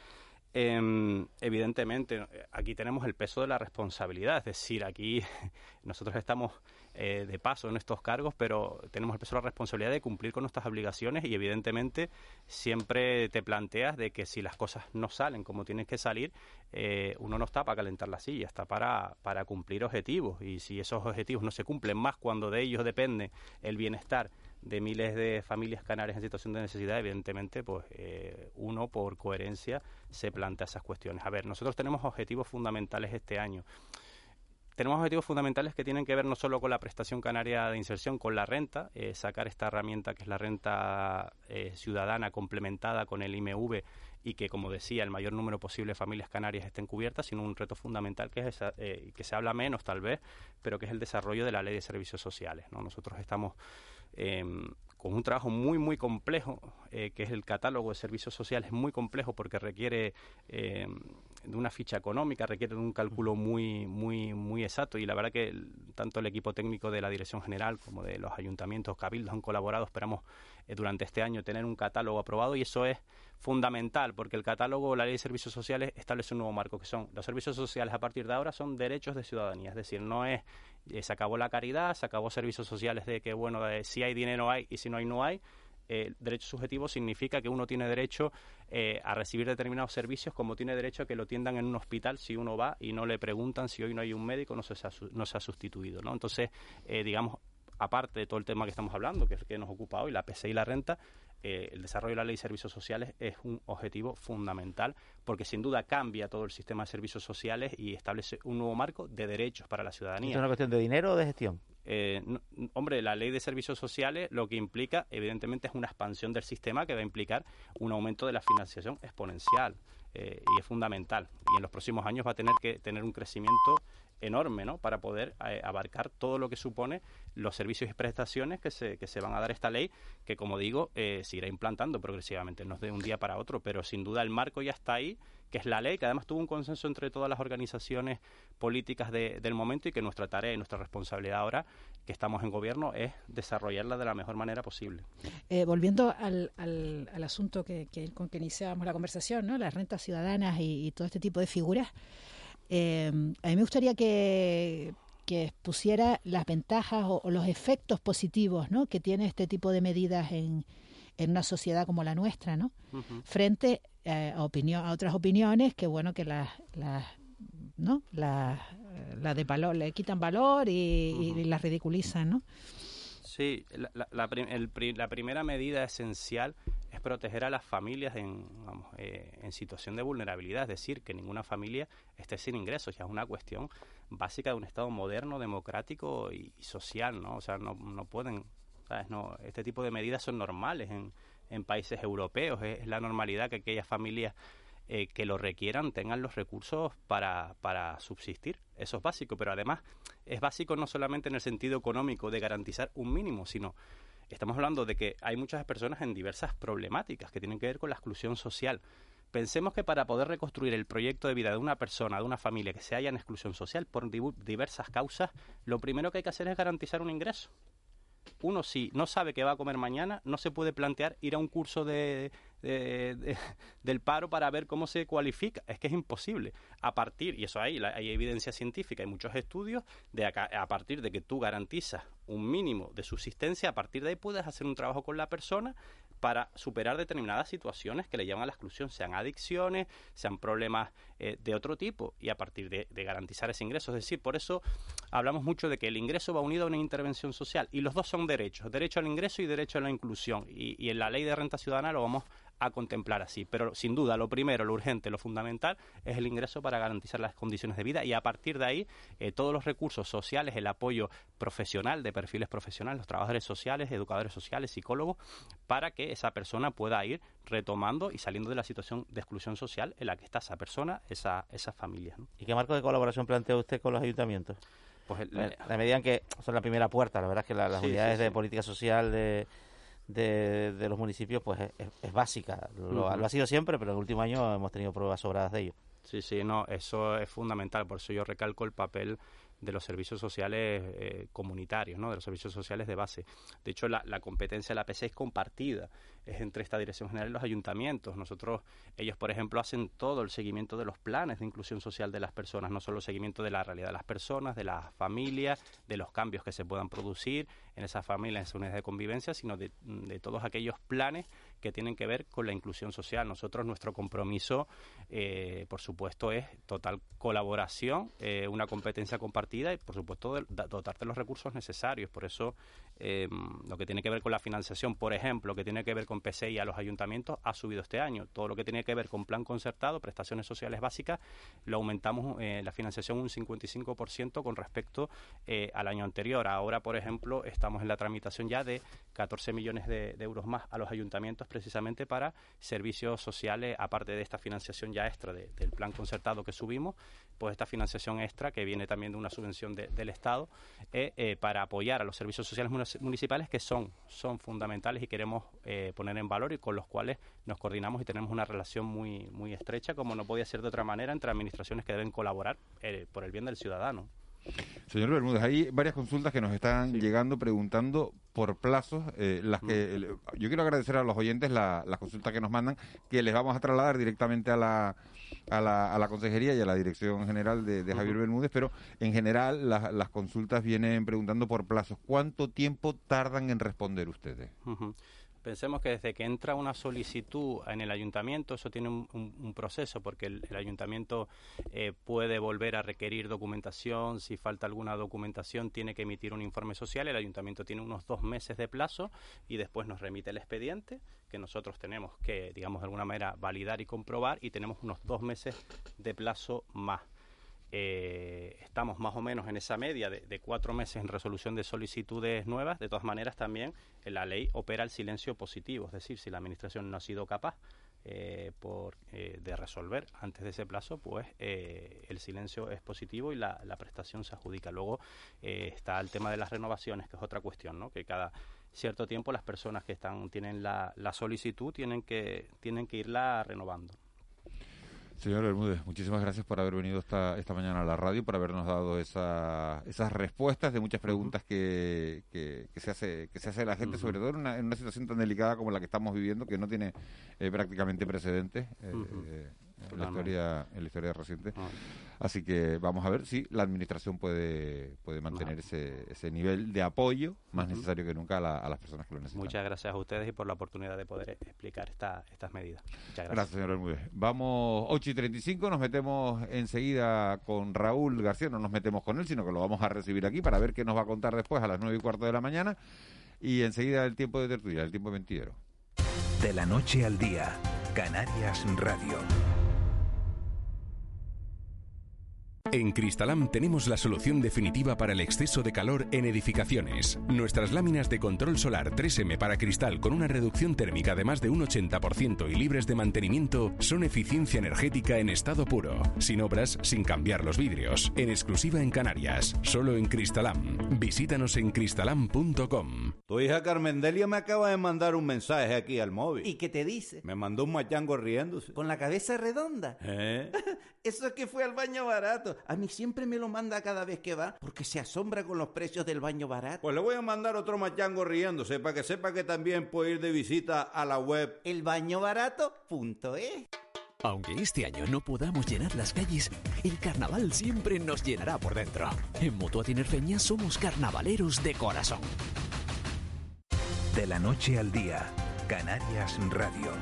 Eh, evidentemente, aquí tenemos el peso de la responsabilidad, es decir, aquí [laughs] nosotros estamos eh, de paso en estos cargos, pero tenemos el peso la responsabilidad de cumplir con nuestras obligaciones y evidentemente siempre te planteas de que si las cosas no salen como tienen que salir, eh, uno no está para calentar la silla, está para, para cumplir objetivos y si esos objetivos no se cumplen más cuando de ellos depende el bienestar de miles de familias canarias en situación de necesidad, evidentemente, pues eh, uno por coherencia se plantea esas cuestiones. A ver, nosotros tenemos objetivos fundamentales este año tenemos objetivos fundamentales que tienen que ver no solo con la prestación canaria de inserción, con la renta, eh, sacar esta herramienta que es la renta eh, ciudadana complementada con el IMV y que, como decía, el mayor número posible de familias canarias estén cubiertas, sino un reto fundamental que es eh, que se habla menos tal vez, pero que es el desarrollo de la ley de servicios sociales. ¿no? Nosotros estamos em, con un trabajo muy, muy complejo, que es el catálogo de servicios sociales, muy complejo porque requiere em, de una ficha económica, requiere de un cálculo muy, muy, muy exacto. Y la verdad que tanto el equipo técnico de la Dirección General como de los ayuntamientos, cabildos han colaborado, esperamos eh, durante este año tener un catálogo aprobado. Y eso es fundamental porque el catálogo, la ley de servicios sociales establece un nuevo marco que son los servicios sociales a partir de ahora son derechos de ciudadanía, es decir, no es eh, se acabó la caridad, se acabó servicios sociales de que bueno, si hay dinero hay y si no hay no hay, eh, derecho subjetivo significa que uno tiene derecho eh, a recibir determinados servicios como tiene derecho a que lo tiendan en un hospital si uno va y no le preguntan si hoy no hay un médico no se ha, no se ha sustituido no entonces eh, digamos aparte de todo el tema que estamos hablando que que nos ocupa hoy la PSI y la renta eh, el desarrollo de la ley de servicios sociales es un objetivo fundamental porque sin duda cambia todo el sistema de servicios sociales y establece un nuevo marco de derechos para la ciudadanía. ¿Es una cuestión de dinero o de gestión? Eh, hombre, la ley de servicios sociales lo que implica, evidentemente, es una expansión del sistema que va a implicar un aumento de la financiación exponencial eh, y es fundamental. Y en los próximos años va a tener que tener un crecimiento enorme ¿no? para poder eh, abarcar todo lo que supone los servicios y prestaciones que se, que se van a dar esta ley, que como digo, eh, se irá implantando progresivamente, no es de un día para otro, pero sin duda el marco ya está ahí, que es la ley, que además tuvo un consenso entre todas las organizaciones políticas del momento y que nuestra tarea y nuestra responsabilidad ahora, que estamos en gobierno, es desarrollarla de la mejor manera posible. Eh, volviendo al, al, asunto que, con que iniciábamos la conversación, ¿no? las rentas ciudadanas y todo este tipo de figuras, eh, a mí me gustaría que, que pusiera las ventajas o, los efectos positivos ¿no? que tiene este tipo de medidas en, en una sociedad como la nuestra, ¿no? Frente eh, a, opinión, a otras opiniones que, bueno, que las, las ¿no? La, la de valor, le quitan valor y, y las ridiculizan, ¿no? Sí, la, la, la, primera medida esencial es proteger a las familias en, eh, en situación de vulnerabilidad, es decir, que ninguna familia esté sin ingresos. Ya es una cuestión básica de un Estado moderno, democrático y, social, ¿no? O sea, no, no pueden, ¿sabes? No, este tipo de medidas son normales en, en países europeos, es la normalidad que aquellas familias eh, que lo requieran tengan los recursos para, para subsistir. Eso es básico, pero además es básico no solamente en el sentido económico de garantizar un mínimo, sino estamos hablando de que hay muchas personas en diversas problemáticas que tienen que ver con la exclusión social. Pensemos que para poder reconstruir el proyecto de vida de una persona, de una familia que se haya en exclusión social por diversas causas, lo primero que hay que hacer es garantizar un ingreso uno si no sabe qué va a comer mañana, no se puede plantear ir a un curso de, [laughs] del paro para ver cómo se cualifica. Es que es imposible. A partir, y eso hay, hay evidencia científica, hay muchos estudios, de a partir de que tú garantizas un mínimo de subsistencia, a partir de ahí puedes hacer un trabajo con la persona para superar determinadas situaciones que le llevan a la exclusión, sean adicciones, sean problemas eh, de otro tipo, y a partir de, garantizar ese ingreso. Es decir, por eso hablamos mucho de que el ingreso va unido a una intervención social, y los dos son derechos, derecho al ingreso y derecho a la inclusión. Y, y en la ley de renta ciudadana lo vamos a contemplar así. Pero sin duda, lo primero, lo urgente, lo fundamental es el ingreso para garantizar las condiciones de vida y a partir de ahí eh, todos los recursos sociales, el apoyo profesional de perfiles profesionales, los trabajadores sociales, educadores sociales, psicólogos, para que esa persona pueda ir retomando y saliendo de la situación de exclusión social en la que está esa persona, esa, esa familia. ¿Y qué marco de colaboración plantea usted con los ayuntamientos? Pues la medida en que son la primera puerta, la verdad es que las unidades de política social de de, de los municipios pues es, básica. Lo, ha sido siempre, pero en el último año hemos tenido pruebas sobradas de ello. Sí, sí, no, eso es fundamental. Por eso yo recalco el papel de los servicios sociales eh, comunitarios, ¿no? de los servicios sociales de base. De hecho, la, competencia de la PC es compartida, es entre esta Dirección General y los ayuntamientos. Nosotros, ellos, por ejemplo, hacen todo el seguimiento de los planes de inclusión social de las personas, no solo el seguimiento de la realidad de las personas, de las familias, de los cambios que se puedan producir en esas familias, en esas unidades de convivencia, sino de todos aquellos planes que tienen que ver con la inclusión social. Nosotros, nuestro compromiso, eh, por supuesto, es total colaboración, eh, una competencia compartida y, por supuesto, dotarte los recursos necesarios. Por eso, eh, lo que tiene que ver con la financiación, por ejemplo, lo que tiene que ver con PCI a los ayuntamientos, ha subido este año. Todo lo que tiene que ver con plan concertado, prestaciones sociales básicas, lo aumentamos la financiación un 55% con respecto al año anterior. Ahora, por ejemplo, estamos en la tramitación ya de 14 millones de euros más a los ayuntamientos precisamente para servicios sociales, aparte de esta financiación ya extra del plan concertado que subimos, pues esta financiación extra que viene también de una subvención del Estado eh, eh, para apoyar a los servicios sociales municipales que son, son fundamentales y queremos eh, poner en valor y con los cuales nos coordinamos y tenemos una relación muy, muy estrecha, como no podía ser de otra manera, entre administraciones que deben colaborar por el bien del ciudadano. Señor Bermúdez, hay varias consultas que nos están llegando preguntando por plazos, eh, las que mm. yo quiero agradecer a los oyentes las consultas que nos mandan, que les vamos a trasladar directamente a la, a la, a la Consejería y a la Dirección General de, Javier Bermúdez, pero en general las consultas vienen preguntando por plazos. ¿Cuánto tiempo tardan en responder ustedes? Pensemos que desde que entra una solicitud en el ayuntamiento, eso tiene un, proceso, porque el, ayuntamiento eh, puede volver a requerir documentación, si falta alguna documentación tiene que emitir un informe social, el ayuntamiento tiene unos dos meses de plazo y después nos remite el expediente, que nosotros tenemos que, digamos, de alguna manera validar y comprobar y tenemos unos dos meses de plazo más. Eh, estamos más o menos en esa media de, cuatro meses en resolución de solicitudes nuevas. De todas maneras, también la ley opera el silencio positivo, es decir, si la Administración no ha sido capaz eh, por, eh, de resolver antes de ese plazo, pues el silencio es positivo y la, prestación se adjudica. Luego está el tema de las renovaciones, que es otra cuestión, ¿no? que cada cierto tiempo las personas que están tienen la, la solicitud tienen que, tienen que irla renovando. Señor Bermúdez, muchísimas gracias por haber venido esta, esta mañana a la radio, por habernos dado esa, esas respuestas de muchas preguntas que, que, se hace que se hace la gente, sobre todo en una, en una, situación tan delicada como la que estamos viviendo, que no tiene eh, prácticamente precedentes. Eh, en la historia en la historia reciente. Ah. así que vamos a ver si la administración puede puede mantener ese, ese nivel de apoyo más necesario que nunca a, las personas que lo necesitan. Muchas gracias a ustedes y por la oportunidad de poder explicar esta, estas medidas. Muchas gracias, señor Bermúdez. Vamos 8 y 35 nos metemos enseguida con Raúl García. No nos metemos con él sino que lo vamos a recibir aquí para ver qué nos va a contar después a las 9 y cuarto de la mañana. Y enseguida el tiempo de tertulia el tiempo mentidero de la noche al día Canarias Radio En Cristalam tenemos la solución definitiva para el exceso de calor en edificaciones. Nuestras láminas de control solar 3M para cristal con una reducción térmica de más de un 80% y libres de mantenimiento son eficiencia energética en estado puro, sin obras, sin cambiar los vidrios, en exclusiva en Canarias, solo en Cristalam. Visítanos en cristalam.com. Tu hija Carmendelia me acaba de mandar un mensaje aquí al móvil. ¿Y qué te dice? Me mandó un machango riéndose. ¿Con la cabeza redonda? ¿Eh? [laughs] Eso es que fue al baño barato. A mí siempre me lo manda cada vez que va porque se asombra con los precios del baño barato. Pues le voy a mandar otro machango riéndose para que sepa que también puede ir de visita a la web elbañobarato.es. Aunque este año no podamos llenar las calles, el carnaval siempre nos llenará por dentro. En Mutua Tinerfeña somos carnavaleros de corazón. De la noche al día, Canarias Radio.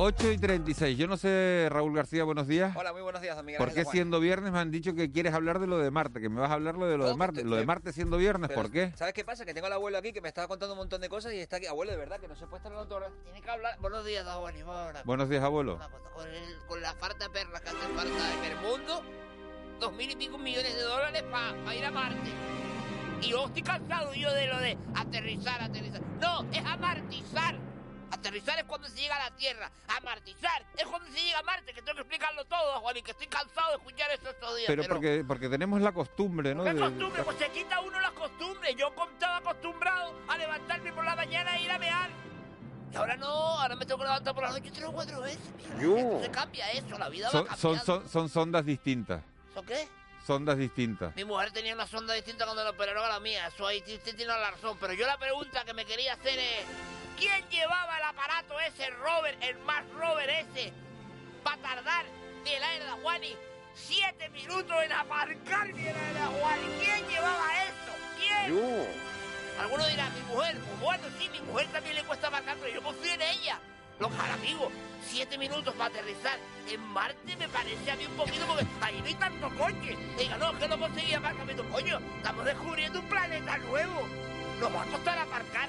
8 y 36. Yo no sé, Raúl García, buenos días. Hola, muy buenos días, amiga. ¿Por qué siendo viernes me han dicho que quieres hablar de lo de Marte? Que me vas a hablar de lo de Marte. Lo de Marte siendo viernes, ¿por qué? ¿Sabes qué pasa? Que tengo al abuelo aquí que me estaba contando un montón de cosas y está aquí. Abuelo, de verdad, que no se puede estar hablando todo. Tiene que hablar. Buenos días, abuelo. Buenos días, abuelo. Con, con la farta de perlas que hace falta en el mundo, dos mil y pico millones de dólares para ir a Marte. Y yo estoy cansado yo de lo de aterrizar, aterrizar. No, es amartizar. Aterrizar es cuando se llega a la Tierra. Amartizar es cuando se llega a Marte, que tengo que explicarlo todo, Juan, y que estoy cansado de escuchar eso estos días. Pero, porque, porque tenemos la costumbre, ¿no? ¿Qué costumbre? Pues se quita uno la costumbre. Yo estaba acostumbrado a levantarme por la mañana e ir a mear. Y ahora no, ahora me tengo que levantar por la noche tres o cuatro veces. Yo. Se cambia eso, la vida son, va cambiando. Son, son, sondas distintas. ¿Son qué? Sondas distintas. Mi mujer tenía una sonda distinta cuando la operaron a la mía. Eso ahí tiene la razón. Pero yo la pregunta que me quería hacer es... ¿Quién llevaba el aparato ese, Robert, el más Robert ese, para tardar de la era de Juani siete minutos en aparcar de la era de Juani? ¿Quién llevaba eso? ¿Quién? Yo. Alguno dirá, mi mujer. Pues bueno, sí, mi mujer también le cuesta aparcar, pero yo confío en ella. Los amigos, siete minutos para aterrizar. En Marte me parece a mí un poquito porque ahí no hay tanto coche. Diga, no, que no conseguía aparcamiento. Coño, estamos descubriendo un planeta nuevo. Nos va a costar aparcar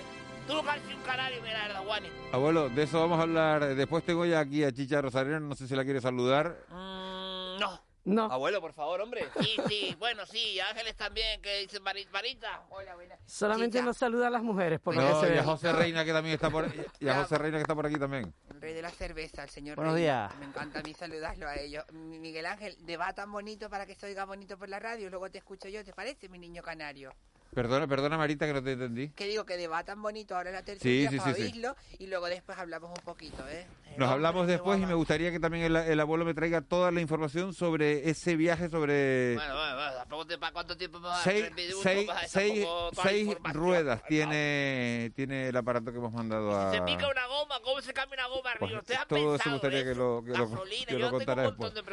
Tú casi un canario, mira, la Juanes. Abuelo, de eso vamos a hablar. Después tengo ya aquí a Chicha Rosarena, no sé si la quiere saludar. Mm, no. No. Abuelo, por favor, hombre. Sí, sí, bueno, sí, Ángeles también, que dice Marita. Hola, buena. Solamente nos saluda a las mujeres, por no, y a José Reina, que también está por y a José Reina, que está por aquí también. El rey de la cerveza, el señor Buenos días. Me encanta a mí saludarlo a ellos. Miguel Ángel, debatan bonito para que se oiga bonito por la radio, luego te escucho yo, ¿te parece, mi niño canario? Perdona, perdona Marita que no te entendí. Que digo que debatan bonito ahora la tercera sí, para oírlo y luego después hablamos un poquito, ¿eh? Nos hablamos después y me gustaría que también el, abuelo me traiga toda la información sobre ese viaje sobre... Bueno, bueno, bueno, ¿para cuánto tiempo me va a seis, seis, seis, seis ruedas tiene, tiene el aparato que hemos mandado a... Se pica una goma, ¿cómo se cambia una goma arriba? Pues, ¿Usted ha todo eso me gustaría que lo, que lo, que lo contara después. De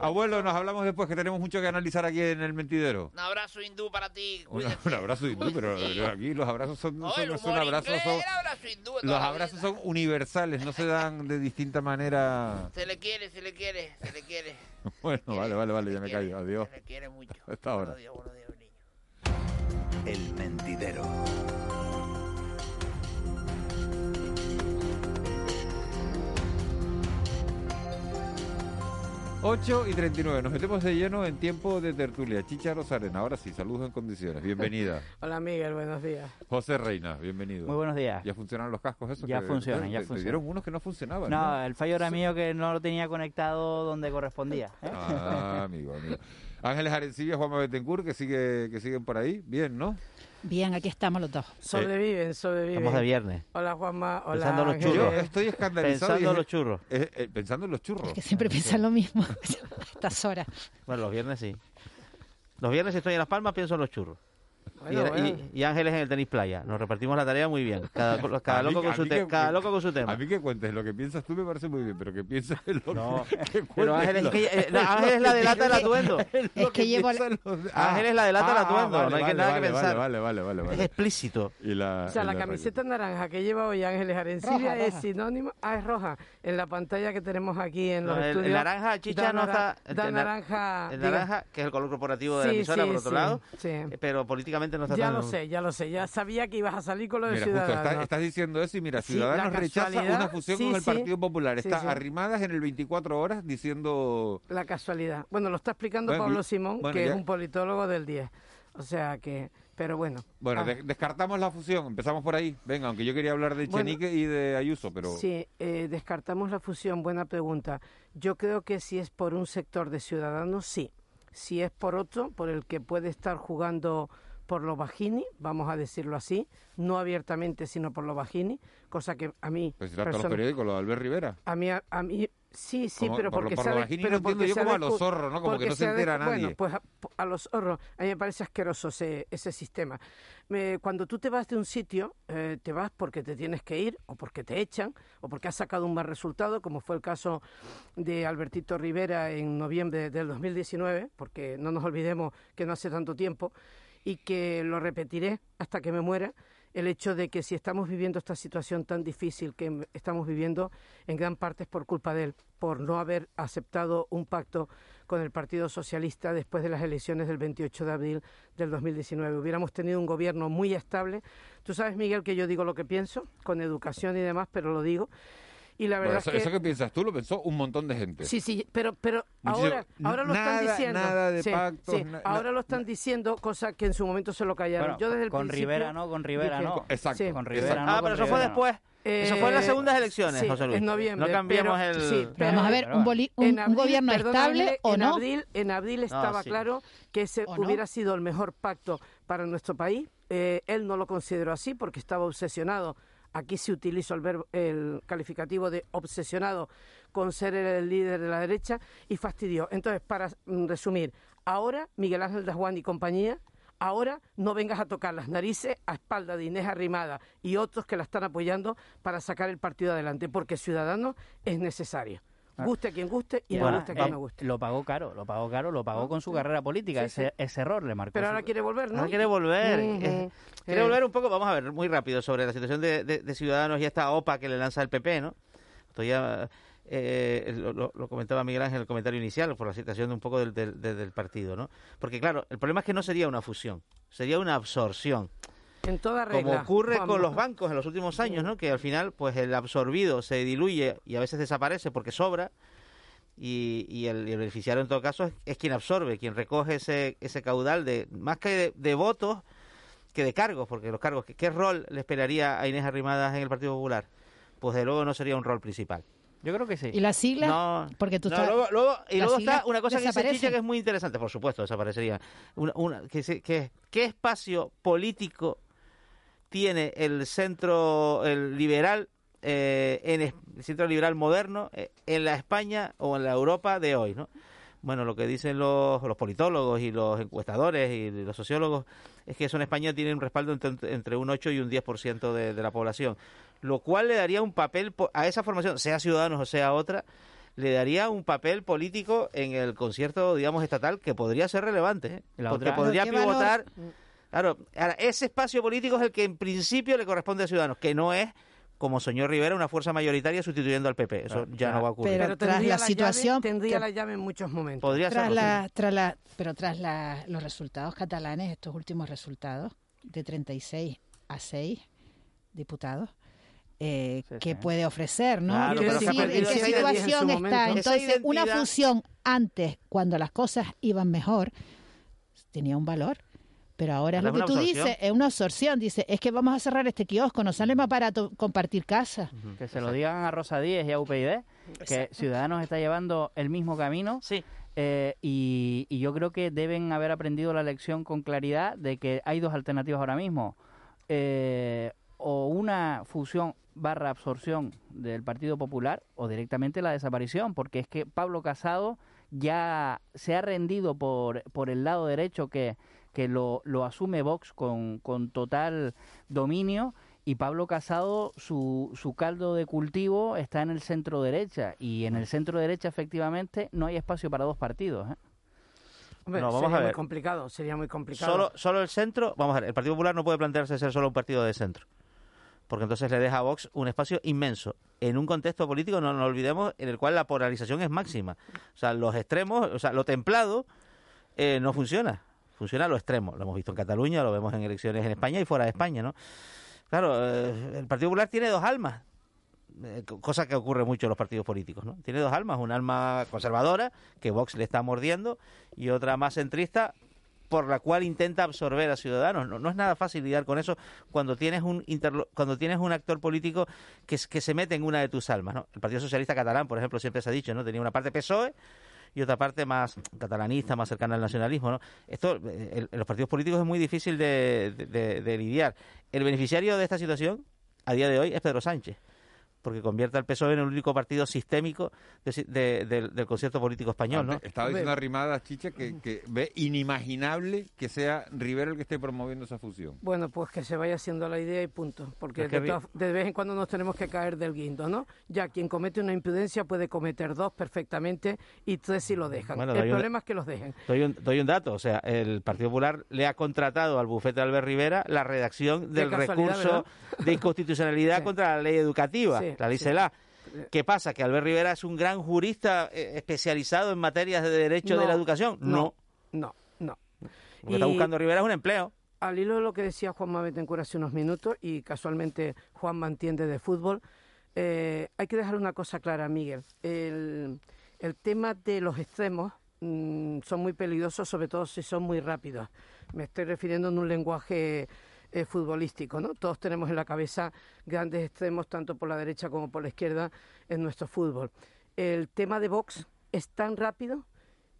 abuelo, nos hablamos después que tenemos mucho que analizar aquí en el mentidero. Un abrazo hindú para ti, Un abrazo hindú, pero aquí los abrazos son, no son, no abrazos, son, abrazo hindú los abrazos son universales, no se dan de distinta manera. Se le quiere, se le quiere, se le quiere. [laughs] Bueno, vale, vale, vale, ya me callo, adiós. Se le quiere mucho. [laughs] Hasta ahora. Buenos días, buenos días, niño. El mentidero. 8 y 39, nos metemos de lleno en tiempo de tertulia. Chicha Rosarena, ahora sí, saludos en condiciones. Bienvenida. [laughs] Hola Miguel, buenos días. José Reina, bienvenido. Muy buenos días. ¿Ya funcionan los cascos esos? Ya que- funcionan, eh, ya te- funcionan. dieron unos que no funcionaban. No, No, el fallo era mío que no lo tenía conectado donde correspondía. ¿eh? Ah, amigo, amigo. Ángeles Arencibia, Juanma Betancourt, que, sigue, que siguen por ahí. Bien, ¿no? Bien, aquí estamos los dos. Sobreviven, sobreviven. Estamos de viernes. Hola Juanma, hola Pensando en los Ángeles. churros. Yo estoy escandalizado. Pensando en es- los churros. eh, eh, pensando en los churros. Que siempre piensan lo mismo [laughs] a estas horas. Bueno, los viernes sí. Los viernes si estoy en Las Palmas pienso en los churros. Bueno, y, y- bueno. y Ángeles en el tenis playa. Nos repartimos la tarea muy bien. Cada, cada [laughs] A mí- loco, con su mí te- que- cada loco con su tema. A mí que cuentes lo que piensas tú me parece muy bien, pero que pienses en lo No, que, pero Ángeles, lo- es que, eh, no, Ángeles la delata el atuendo. Es que llevo... Ah, Ángeles la delata el ah, atuendo. vale, no hay que nada vale, que pensar. Vale, vale, vale, vale. Es explícito. Y la, O sea, y la la camiseta naranja que lleva hoy Ángeles Arencibia Roja, es roja. sinónimo. Ah, es roja. En la pantalla que tenemos aquí en los el, estudios. el naranja chicha no está. Da el naranja. El naranja, que es el color corporativo de la emisora, por otro sí, lado. sí. eh, Pero políticamente no está Ya tan. lo sé, ya lo sé. Ya sabía que ibas a salir con lo de Mira, justo Ciudadanos. está- estás diciendo eso y mira, Sí, Ciudadanos rechaza casualidad, una fusión sí, con el sí. Partido Popular. Sí, Está sí. arrimadas en el 24 horas diciendo... La casualidad. Bueno, lo está explicando Bueno, Pablo Simón, bueno, que ya- es un politólogo del 10. O sea que, pero bueno. Bueno, Ah, de- descartamos la fusión, empezamos por ahí. Venga, aunque yo quería hablar de Bueno, Chenique y de Ayuso, pero... Sí, eh, descartamos la fusión, buena pregunta. Yo creo que si es por un sector de ciudadanos, sí. Si es por otro, por el que puede estar jugando por lo bajini, vamos a decirlo así, no abiertamente, sino por lo bajini, cosa que a mí... Pues si todos los periódicos, lo de Albert Rivera. a mí, a, a mí sí, sí, Como- pero por porque por ha- bajini pero entiendo porque yo como a los zorros, ¿no? Como que no se entera descu- Bueno, nadie. pues a, a los zorros, a mí me parece asqueroso ese, ese sistema. Me- cuando tú te vas de un sitio, eh, te vas porque te tienes que ir, o porque te echan, o porque has sacado un mal resultado, como fue el caso de Albertito Rivera en noviembre del 2019, porque no nos olvidemos que no hace tanto tiempo, y que lo repetiré hasta que me muera, el hecho de que si estamos viviendo esta situación tan difícil que estamos viviendo, en gran parte es por culpa de él, por no haber aceptado un pacto con el Partido Socialista después de las elecciones del 28 de abril del 2019. Hubiéramos tenido un gobierno muy estable. Tú sabes, Miguel, que yo digo lo que pienso, con educación y demás, pero lo digo. Y la Bueno, verdad eso, es que... eso que piensas tú lo pensó un montón de gente. Sí, sí, pero, pero Muchísimo. ahora, ahora lo Nada- están diciendo. nada de Sí, pactos, sí, na- ahora na- lo están diciendo, cosa que en su momento se lo callaron. Bueno, Yo desde el con principio Rivera no, con Rivera dije- no. Exacto. Sí. Con Rivera no. Ah, con pero eso fue Rivera no. después. Eso fue en las Eh, segundas elecciones, sí, José Luis. en noviembre. No cambiamos pero- el. sí, pero- Vamos a ver, un, boli- un- en un abril, gobierno estable o en no. Abril, en abril estaba sí. claro que ese ¿O no? hubiera sido el mejor pacto para nuestro país. Eh, él no lo consideró así porque estaba obsesionado. Aquí se utilizó el, verbo, el calificativo de obsesionado con ser el líder de la derecha y fastidió. Entonces, para mm, resumir, ahora Miguel Ángel de Juan y compañía Ahora no vengas a tocar las narices a espalda de Inés Arrimada y otros que la están apoyando para sacar el partido adelante, porque Ciudadanos es necesario. Guste a quien guste y no Bueno, guste a quien eh, no guste. Lo pagó caro, lo pagó caro, lo pagó con su carrera política. Sí, ese, ese error le marcó. Pero su- ahora quiere volver, ¿no? Ahora quiere volver. Eh, Quiere Eh. volver un poco, vamos a ver, muy rápido, sobre la situación de, de- de Ciudadanos y esta OPA que le lanza el PP, ¿no? Esto ya eh, lo, comentaba Miguel Ángel en el comentario inicial, por la situación de un poco del- del partido, ¿no? Porque claro, el problema es que no sería una fusión, sería una absorción. En toda regla. Como ocurre con los bancos en los últimos años, ¿no? Que al final, pues el absorbido se diluye y a veces desaparece porque sobra. Y, y el, y el beneficiario en todo caso es, es quien absorbe, quien recoge ese, ese caudal de más que de, de votos que de cargos, porque los cargos, ¿qué, qué rol le esperaría a Inés Arrimadas en el Partido Popular? Pues de luego no sería un rol principal. Yo creo que sí. ¿Y las siglas? No, Porque tú no, estás... luego, luego- y luego está una cosa que dice. Chicha que es muy interesante, por supuesto, desaparecería. Una, una, que, que- ¿Qué espacio político tiene el centro el liberal, eh, en el centro liberal moderno eh, en la España o en la Europa de hoy? ¿no? Bueno, lo que dicen los, los politólogos y los encuestadores y los sociólogos es que eso en España tiene un respaldo entre, entre un 8 y un 10% de, de la población, lo cual le daría un papel a esa formación, sea Ciudadanos o sea otra, le daría un papel político en el concierto, digamos, estatal que podría ser relevante, ¿eh? La porque otra- podría ¿Qué valor- pivotar Claro, ahora, ese espacio político es el que en principio le corresponde a Ciudadanos, que no es como soñó Rivera, una fuerza mayoritaria sustituyendo al PP. Eso ya no va a ocurrir. Pero, tras la situación... llave, tendría que- la llave en muchos momentos. Podría tras la, tras la, pero tras la- los resultados catalanes, estos últimos resultados, de 36 a 6 diputados, eh, ¿qué puede ofrecer? ¿no? Claro, pero decir, ¿en qué en situación momento. está? Entonces, una fusión antes, cuando las cosas iban mejor, tenía un valor. Pero ahora es lo que tú absorción. dices, es una absorción. Dice, es que vamos a cerrar este kiosco, nos sale más barato compartir casa. Que se lo digan a Rosa Díez y a UPyD, que Exacto. Ciudadanos está llevando el mismo camino. eh, y, y yo creo que deben haber aprendido la lección con claridad de que hay dos alternativas ahora mismo. Eh, o una fusión barra absorción del Partido Popular o directamente la desaparición, porque es que Pablo Casado ya se ha rendido por, por el lado derecho que, que lo, lo asume Vox con, con total dominio y Pablo Casado, su, su caldo de cultivo está en el centro derecha y en el centro derecha efectivamente no hay espacio para dos partidos. ¿eh? Hombre, No, vamos sería a muy ver. complicado, sería muy complicado. Solo, solo el centro, vamos a ver, el Partido Popular no puede plantearse ser solo un partido de centro. Porque entonces le deja a Vox un espacio inmenso. En un contexto político, no nos olvidemos, en el cual la polarización es máxima. O sea, los extremos, o sea, lo templado eh, no funciona. Funciona lo extremo. Lo hemos visto en Cataluña, lo vemos en elecciones en España y fuera de España, ¿no? Claro, eh, el Partido Popular tiene dos almas. eh, co- cosa que ocurre mucho en los partidos políticos, ¿no? Tiene dos almas, un alma conservadora, que Vox le está mordiendo, y otra más centrista, por la cual intenta absorber a ciudadanos. No, no es nada fácil lidiar con eso cuando tienes un interlo- cuando tienes un actor político que, que se mete en una de tus almas. ¿no? El Partido Socialista Catalán, por ejemplo, siempre se ha dicho, ¿no? tenía una parte PSOE y otra parte más catalanista, más cercana al nacionalismo. ¿no? Esto eh, en los partidos políticos es muy difícil de- de- de lidiar. El beneficiario de esta situación a día de hoy es Pedro Sánchez porque convierte al PSOE en el único partido sistémico de si- de- del- del concierto político español, ¿no? Estaba diciendo arrimada Chicha que, que ve inimaginable que sea Rivera el que esté promoviendo esa fusión. Bueno, pues que se vaya haciendo la idea y punto. Porque Es que de, todas- de vez en cuando nos tenemos que caer del guindo, ¿no? Ya quien comete una imprudencia puede cometer dos perfectamente y tres si lo dejan. Bueno, el un- problema es que los dejen. Doy un, doy un dato, o sea, el Partido Popular le ha contratado al bufete de Albert Rivera la redacción del recurso de inconstitucionalidad [laughs] contra la ley educativa, Sí, la ley. CELA. ¿Qué pasa? ¿Que Albert Rivera es un gran jurista eh, especializado en materias de derecho de la educación? no, no, no. Lo que está buscando Rivera es un empleo. Al hilo de lo que decía Juanma Betancourt hace unos minutos, y casualmente Juan mantiene de fútbol, eh, hay que dejar una cosa clara, Miguel. El, el tema de los extremos mm, son muy peligrosos, sobre todo si son muy rápidos. Me estoy refiriendo en un lenguaje eh, futbolístico, ¿no? Todos tenemos en la cabeza grandes extremos, tanto por la derecha como por la izquierda, en nuestro fútbol. El tema de Vox es tan rápido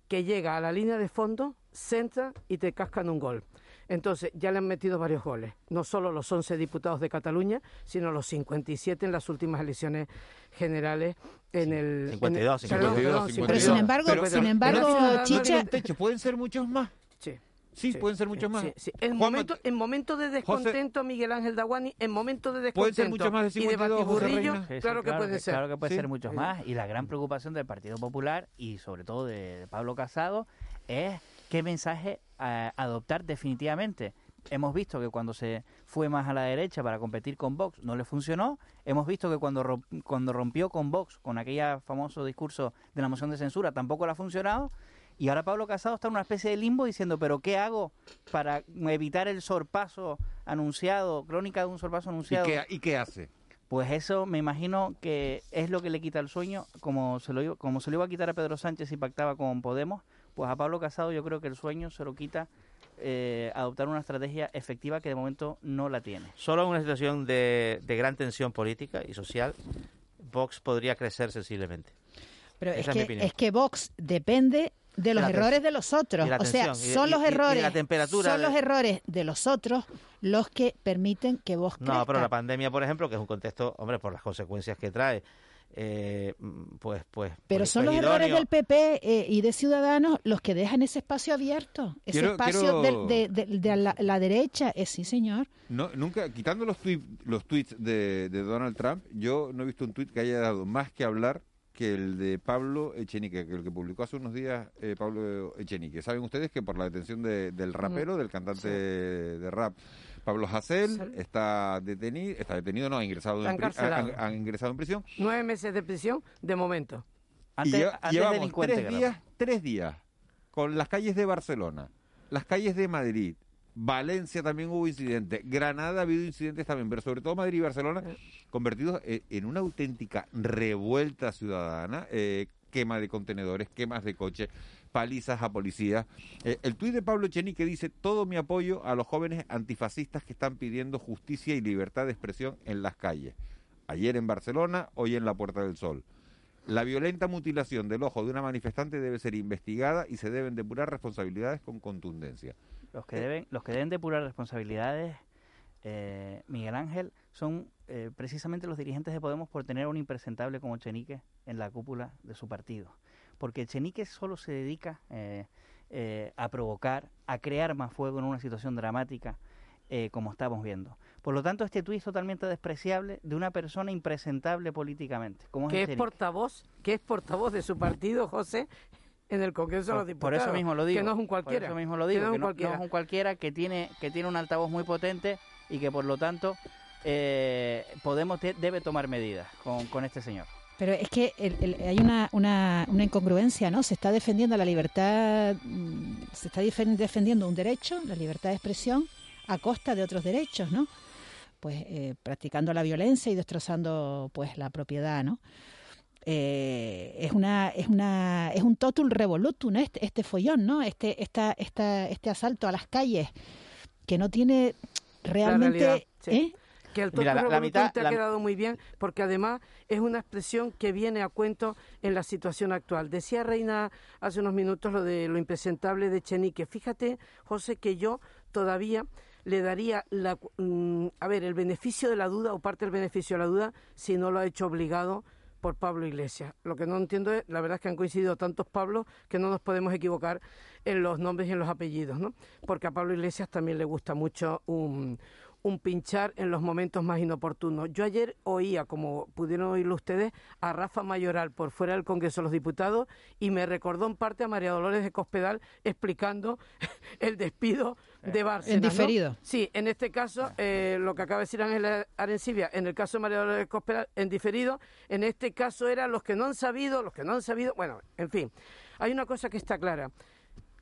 que llega a la línea de fondo, centra y te cascan un gol. Entonces, ya le han metido varios goles. No solo los 11 diputados de Cataluña, sino los 57 en las últimas elecciones generales en el... 52, en el- perdón, 52, perdón, 52. Pero sin embargo, Pero- sin embargo, pero- Chicha, techo, pueden ser muchos más. Sí. Sí, pueden ser muchos más. Sí, sí. En, momento, en momento de descontento, Miguel Ángel Dawani, en momento de ¿Pueden descontento ser muchos más de y de 52, José batiburrillo, Reina? Sí, sí, claro que pueden ser. Claro que puede Sí. ser muchos más. Y la gran preocupación del Partido Popular y sobre todo de, Pablo Casado es qué mensaje eh, adoptar definitivamente. Hemos visto que cuando se fue más a la derecha para competir con Vox no le funcionó. Hemos visto que cuando, cuando rompió con Vox, con aquel famoso discurso de la moción de censura, tampoco le ha funcionado. Y ahora Pablo Casado está en una especie de limbo diciendo, pero ¿qué hago para evitar el sorpaso anunciado, crónica de un sorpaso ¿Y anunciado? qué, ¿Y qué hace? Pues eso me imagino que es lo que le quita el sueño, como se lo iba, como se lo iba a quitar a Pedro Sánchez y pactaba con Podemos, pues a Pablo Casado yo creo que el sueño se lo quita eh, adoptar una estrategia efectiva que de momento no la tiene. Solo en una situación de, de gran tensión política y social, Vox podría crecer sensiblemente. Pero Esa es es mi que, opinión. es que Vox depende de los errores de los otros. O sea, son y- los y- y la errores, temperatura son de- los errores de los otros los que permiten que Vox crezca. No, pero la pandemia, por ejemplo, que es un contexto, hombre, por las consecuencias que trae, eh, pues, pues. Pero pues- son pues los errores idóneo. del PP eh, y de Ciudadanos los que dejan ese espacio abierto. Ese Quiero- espacio quiero- del- de, de- de la, la derecha. Eh, sí, señor. No, nunca, quitando los, tuit- los tweets de, de Donald Trump, yo no he visto un tweet que haya dado más que hablar que el de Pablo Echenique, que el que publicó hace unos días eh, Pablo Echenique. Saben ustedes que por la detención de- del rapero, del cantante de rap Pablo Hasél, está detenido, está detenido, no, ha ingresado, en, ha- ha ingresado en prisión. Nueve meses de prisión de momento. y lleva- llevamos tres días, tres días con las calles de Barcelona, las calles de Madrid, Valencia también hubo incidentes, Granada ha habido incidentes también, pero sobre todo Madrid y Barcelona convertidos e- en una auténtica revuelta ciudadana, eh, quema de contenedores, quemas de coches, palizas a policías. Eh, el tuit de Pablo Echenique dice todo mi apoyo a los jóvenes antifascistas que están pidiendo justicia y libertad de expresión en las calles. Ayer en Barcelona, hoy en la Puerta del Sol. La violenta mutilación del ojo de una manifestante debe ser investigada y se deben depurar responsabilidades con contundencia. Los que deben, los que deben depurar responsabilidades, eh, Miguel Ángel, son eh, precisamente los dirigentes de Podemos por tener a un impresentable como Chenique en la cúpula de su partido. Porque Chenique solo se dedica eh, eh, a provocar, a crear más fuego en una situación dramática eh, como estamos viendo. Por lo tanto, este tuit es totalmente despreciable de una persona impresentable políticamente, como es que es portavoz, que es portavoz de su partido, José, en el Congreso de los Por- Diputados. Por eso mismo lo digo. Que no es un cualquiera. Por eso mismo lo Que digo. no es que un no, cualquiera. no es un cualquiera que tiene, que tiene un altavoz muy potente y que por lo tanto eh, Podemos te- debe tomar medidas con, con este señor. Pero es que el- el- hay una, una, una incongruencia, ¿no? Se está defendiendo la libertad, mm, se está defen- defendiendo un derecho, la libertad de expresión, a costa de otros derechos, ¿no? Pues eh, practicando la violencia y destrozando, pues, la propiedad, ¿no? Eh, es una es una es un totul revolutum ¿no? este este follón no este esta, esta este asalto a las calles que no tiene realmente realidad, sí. ¿eh? Que el Mira, la- totum la revolutum mitad- te ha la- quedado muy bien, porque además es una expresión que viene a cuento en la situación actual. Decía Reina hace unos minutos lo de lo impresentable de Chenique. Fíjate, José, que yo todavía le daría la, cu- mm, a ver, el beneficio de la duda o parte del beneficio de la duda si no lo ha hecho obligado por Pablo Iglesias. Lo que no entiendo es, la verdad es que han coincidido tantos Pablos que no nos podemos equivocar en los nombres y en los apellidos, ¿no? Porque a Pablo Iglesias también le gusta mucho un, un pinchar en los momentos más inoportunos. Yo ayer oía, como pudieron oírlo ustedes, a Rafa Mayoral por fuera del Congreso de los Diputados y me recordó en parte a María Dolores de Cospedal explicando [laughs] el despido de Bárcenas. En ¿no? diferido. Sí, en este caso, eh, lo que acaba de decir Ángela Arencibia, en el caso de María Dolores Cospedal, en diferido, en este caso eran los que no han sabido, los que no han sabido, bueno, en fin. Hay una cosa que está clara.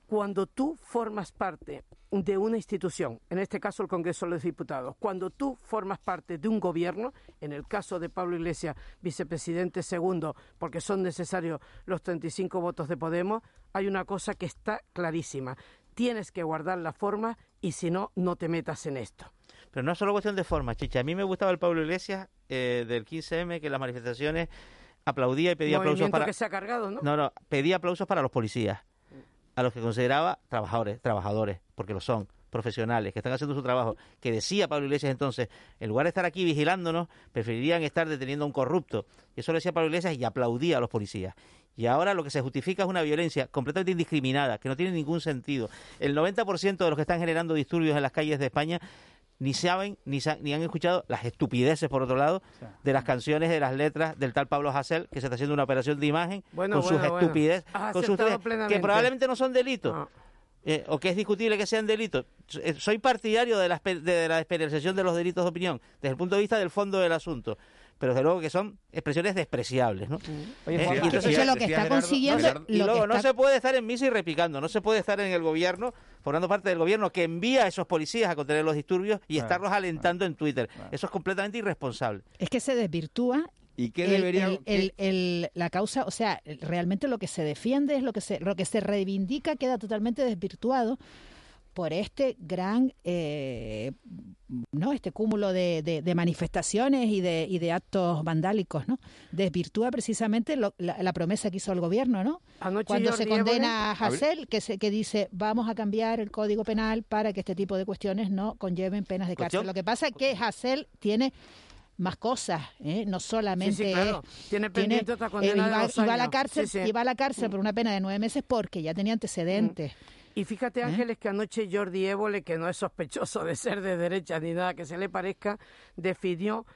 Cuando tú formas parte de una institución, en este caso el Congreso de los Diputados, cuando tú formas parte de un gobierno, en el caso de Pablo Iglesias, vicepresidente segundo, porque son necesarios los 35 votos de Podemos, hay una cosa que está clarísima. Tienes que guardar la forma y si no, no te metas en esto. Pero no es solo cuestión de forma, chicha. A mí me gustaba el Pablo Iglesias eh, del 15M, que las manifestaciones aplaudía y pedía aplausos para... que se ha cargado, ¿no? No, no, pedía aplausos para los policías, a los que consideraba trabajadores, trabajadores, porque lo son, profesionales, que están haciendo su trabajo, que decía Pablo Iglesias entonces, en lugar de estar aquí vigilándonos, preferirían estar deteniendo a un corrupto. Y eso lo decía Pablo Iglesias y aplaudía a los policías. Y ahora lo que se justifica es una violencia completamente indiscriminada, que no tiene ningún sentido. El 90% de los que están generando disturbios en las calles de España ni saben ni, sa- ni han escuchado las estupideces, por otro lado, de las canciones, de las letras del tal Pablo Hasél, que se está haciendo una operación de imagen Bueno, con sus bueno, Has con sus que probablemente no son delitos. eh, o que es discutible que sean delitos. Eh, Soy partidario de la, de la despenalización de los delitos de opinión, desde el punto de vista del fondo del asunto. Pero desde luego que son expresiones despreciables, ¿no? Oye, Eh, Juanma, y entonces Eso ya- es lo que está Gerardo- consiguiendo. Y luego no se puede estar en misa y repicando, no se puede estar en el gobierno, formando parte del gobierno que envía a esos policías a contener los disturbios y Claro, estarlos alentando en Twitter. Eso es completamente irresponsable. Es que se desvirtúa ¿Y qué el- debería- el- el- el- la causa, o sea, realmente lo que se defiende es lo que se, lo que se reivindica queda totalmente desvirtuado por este gran, eh, no, este cúmulo de, de- de manifestaciones y de, y de actos vandálicos, ¿no? Desvirtúa precisamente lo- la, la promesa que hizo el gobierno, ¿no? Anoche Cuando Jordi se condena a Évole- Hasél, que, se, que dice vamos a cambiar el código penal para que este tipo de cuestiones no conlleven penas de cárcel. Cuestión- Lo que pasa es que Hasél tiene más cosas, ¿eh? no solamente Sí, sí, claro. Tiene pendiente otra eh, condena de iba, dos iba a la cárcel, Sí, sí. iba a la cárcel por una pena de nueve meses porque ya tenía antecedentes. Y fíjate, Ángeles, que anoche Jordi Évole, que no es sospechoso de ser de derecha ni nada que se le parezca, definió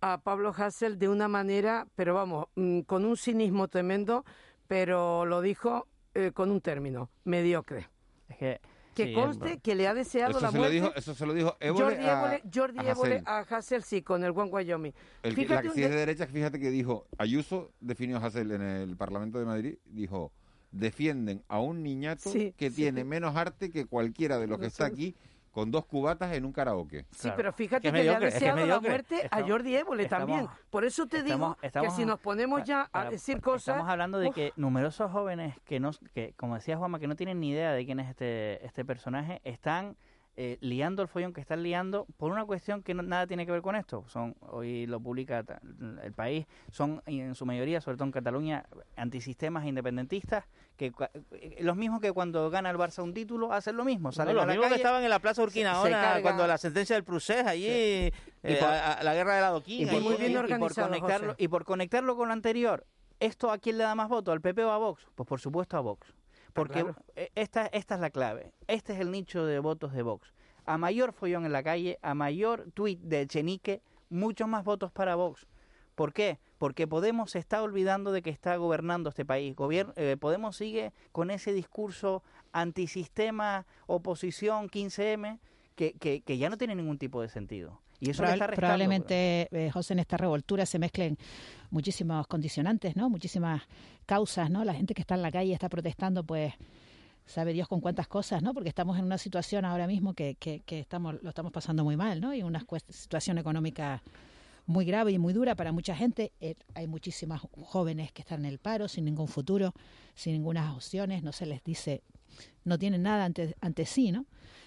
a Pablo Hassel de una manera, pero vamos, mm, con un cinismo tremendo, pero lo dijo eh, con un término, mediocre. Es que que Sí, conste es- que le ha deseado Eso la se lo muerte. dijo- eso se lo dijo Évole Jordi a- Évole, Jordi a Évole a Hassel, sí, con el One Wyoming. El la Fíjate que sí es de- de derecha, fíjate que dijo, Ayuso definió a Hasél en el Parlamento de Madrid, dijo, defienden a un niñato Sí, que sí. tiene menos arte que cualquiera de los que está aquí con dos cubatas en un karaoke. Sí, pero fíjate Que que, es le ha mediocre, es que es deseado la mediocre. muerte a Jordi Évole estamos- también. Por eso te digo estamos- estamos- que si nos ponemos ya a decir cosas... Estamos hablando de uf, que numerosos jóvenes que, no, que como decía Juanma, que no tienen ni idea de quién es este, este personaje, están eh, liando el follón que están liando por una cuestión que no- nada tiene que ver con esto. Son Hoy lo publica el país, son en su mayoría, sobre todo en Cataluña, antisistemas independentistas, que eh, los mismos que cuando gana el Barça un título hacen lo mismo. Salen los a la mismos que estaban en la Plaza Urquinaona carga- cuando la sentencia del Prusés allí, eh, por- a- a la guerra del adoquín. y por, allí. y- y por conectarlo, y por conectarlo con lo anterior, ¿esto a quién le da más voto? ¿Al PP o a Vox? Pues por supuesto a Vox. Porque claro. eh, esta, esta es la clave. Este es el nicho de votos de Vox. A mayor follón en la calle, a mayor tuit de Chenique, muchos más votos para Vox. ¿Por qué? Porque Podemos se está olvidando de que está gobernando este país. Gobier- eh, Podemos sigue con ese discurso antisistema, oposición, 15M, que, que, que ya no tiene ningún tipo de sentido. Y eso le Probable- está restando, probablemente, eh, José, en esta revoltura se mezclen muchísimos condicionantes, ¿no? Muchísimas causas, ¿no? La gente que está en la calle está protestando, pues sabe Dios con cuántas cosas, ¿no? Porque estamos en una situación ahora mismo que, que, que estamos lo estamos pasando muy mal, ¿no? Y una situación económica muy grave y muy dura para mucha gente. Eh, hay muchísimas jóvenes que están en el paro, sin ningún futuro, sin ninguna opciones, no se les dice, no tienen nada ante, ante sí, ¿no?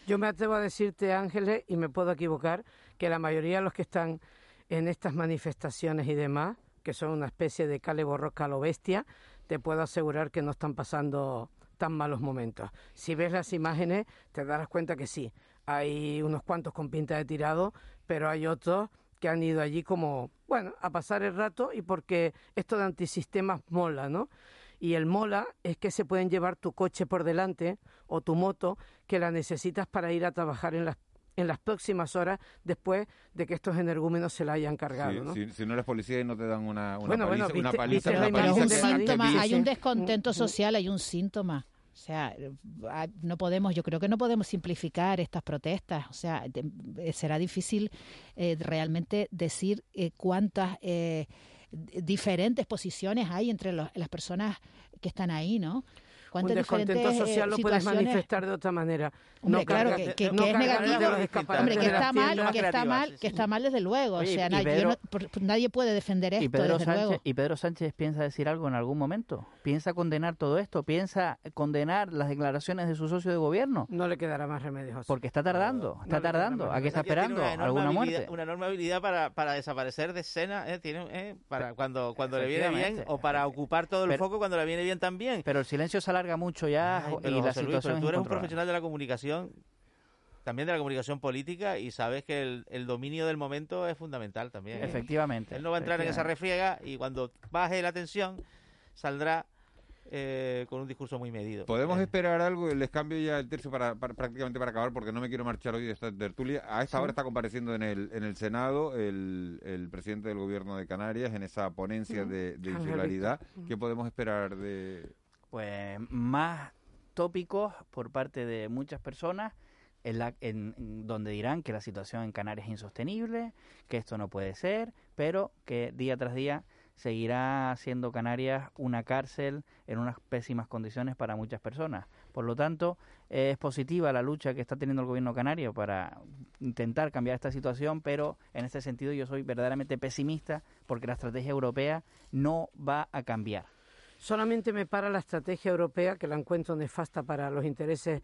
Yo me atrevo a decirte, Ángeles, y me puedo equivocar, que la mayoría de los que están en estas manifestaciones y demás, que son una especie de cale borroca a lo bestia, te puedo asegurar que no están pasando tan malos momentos. Si ves las imágenes, te darás cuenta que sí, hay unos cuantos con pinta de tirado, pero hay otros que han ido allí como, bueno, a pasar el rato y porque esto de antisistemas mola, ¿no? Y el mola es que se pueden llevar tu coche por delante o tu moto que la necesitas para ir a trabajar en las en las próximas horas después de que estos energúmenos se la hayan cargado, Sí, ¿no? si, si no eres policía y no te dan una, una Bueno, bueno, paliza, una viste una paliza un síntoma, hay un Mm, descontento social, hay un síntoma. O sea, ah, no podemos, yo creo que no podemos simplificar estas protestas. O sea, de- eh, será difícil eh, realmente decir eh, cuántas eh, diferentes posiciones hay entre los- las personas que están ahí, ¿no? Un descontento eh, social lo puedes manifestar de otra manera. Hombre, no claro, que, que- no que es negativo, hombre, que está mal, que está mal, que está mal desde luego. Oye, o sea, y na- yo Pedro- no- por- por- nadie puede defender esto, ¿Y Pedro, desde Sánchez, luego. ¿Y Pedro Sánchez piensa decir algo en algún momento? ¿Piensa condenar todo esto? ¿Piensa condenar las declaraciones de su socio de gobierno? No le quedará más remedio, José. Porque está tardando, está tardando. ¿A qué está esperando? una enorme ¿Alguna habilidad- muerte? Una enorme habilidad para, para desaparecer de escena, ¿eh? Tiene, ¿eh? Para cuando, cuando le viene bien o para ocupar todo el Pero- foco cuando le viene bien también. Pero el silencio se alarga mucho ya Ay, y la José Luis, situación pero es tú eres un profesional de la comunicación, también de la comunicación política, y sabes que el, el dominio del momento es fundamental también. ¿eh? Efectivamente, Él no va a entrar en esa refriega y cuando baje la tensión saldrá eh, con un discurso muy medido. Podemos esperar algo, les cambio ya el tercio para, para- prácticamente para acabar porque no me quiero marchar hoy de esta tertulia. A esta Sí. hora está compareciendo en el, en el Senado el, el presidente del gobierno de Canarias en esa ponencia de, de insularidad. ¿Qué podemos esperar de...? Pues más tópicos por parte de muchas personas en la, en- donde dirán que la situación en Canarias es insostenible, que esto no puede ser, pero que día tras día seguirá siendo Canarias una cárcel en unas pésimas condiciones para muchas personas. Por lo tanto, es positiva la lucha que está teniendo el gobierno canario para intentar cambiar esta situación, pero en este sentido yo soy verdaderamente pesimista porque la estrategia europea no va a cambiar. Solamente me para la estrategia europea, que la encuentro nefasta para los intereses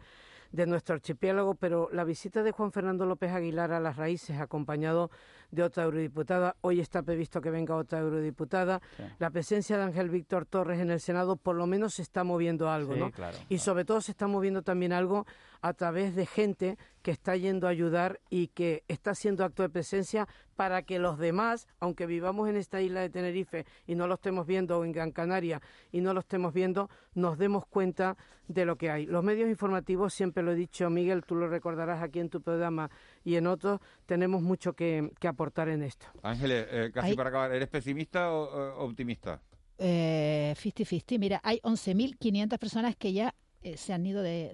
de nuestro archipiélago, pero la visita de Juan Fernando López Aguilar a las raíces, acompañado de otra eurodiputada, hoy está previsto que venga otra eurodiputada, la presencia de Ángel Víctor Torres en el Senado por lo menos se está moviendo algo, Sí, ¿no? claro, y sobre todo se está moviendo también algo a través de gente que que está yendo a ayudar y que está haciendo acto de presencia para que los demás, aunque vivamos en esta isla de Tenerife y no lo estemos viendo, o en Gran Canaria y no lo estemos viendo, nos demos cuenta de lo que hay. Los medios informativos, siempre lo he dicho, Miguel, tú lo recordarás aquí en tu programa y en otros, tenemos mucho que, aportar en esto. Ángeles, eh, casi para acabar, ¿eres pesimista o optimista? Eh, 50-50. Mira, hay 11.500 personas que ya eh, se han ido de,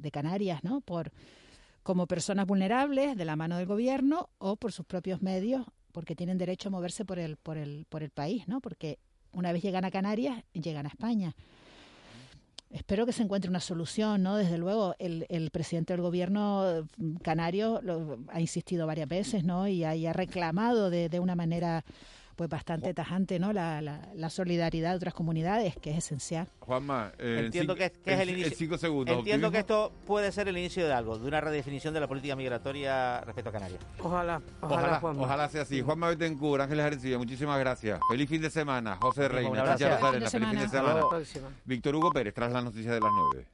de, Canarias, ¿no? Por, como personas vulnerables de la mano del gobierno o por sus propios medios, porque tienen derecho a moverse por el, por el, por el país, ¿no? Porque una vez llegan a Canarias, llegan a España. Espero que se encuentre una solución, ¿no? Desde luego, el, el presidente del gobierno mm, canario lo, ha insistido varias veces, ¿no? Y ha, y ha reclamado de, de una manera pues bastante tajante, ¿no? La, la, solidaridad de otras comunidades, que es esencial. Juanma, eh, entiendo que, es el inicio. segundos. Entiendo que esto puede ser el inicio de algo, de una redefinición de la política migratoria respecto a Canarias. Ojalá, ojalá, ojalá, sea así. Juanma Betancourt, Ángeles Arencilla, muchísimas gracias. Feliz fin de semana. José Reina, gracias. Feliz fin de semana. Víctor Hugo Pérez, tras las noticias de las nueve.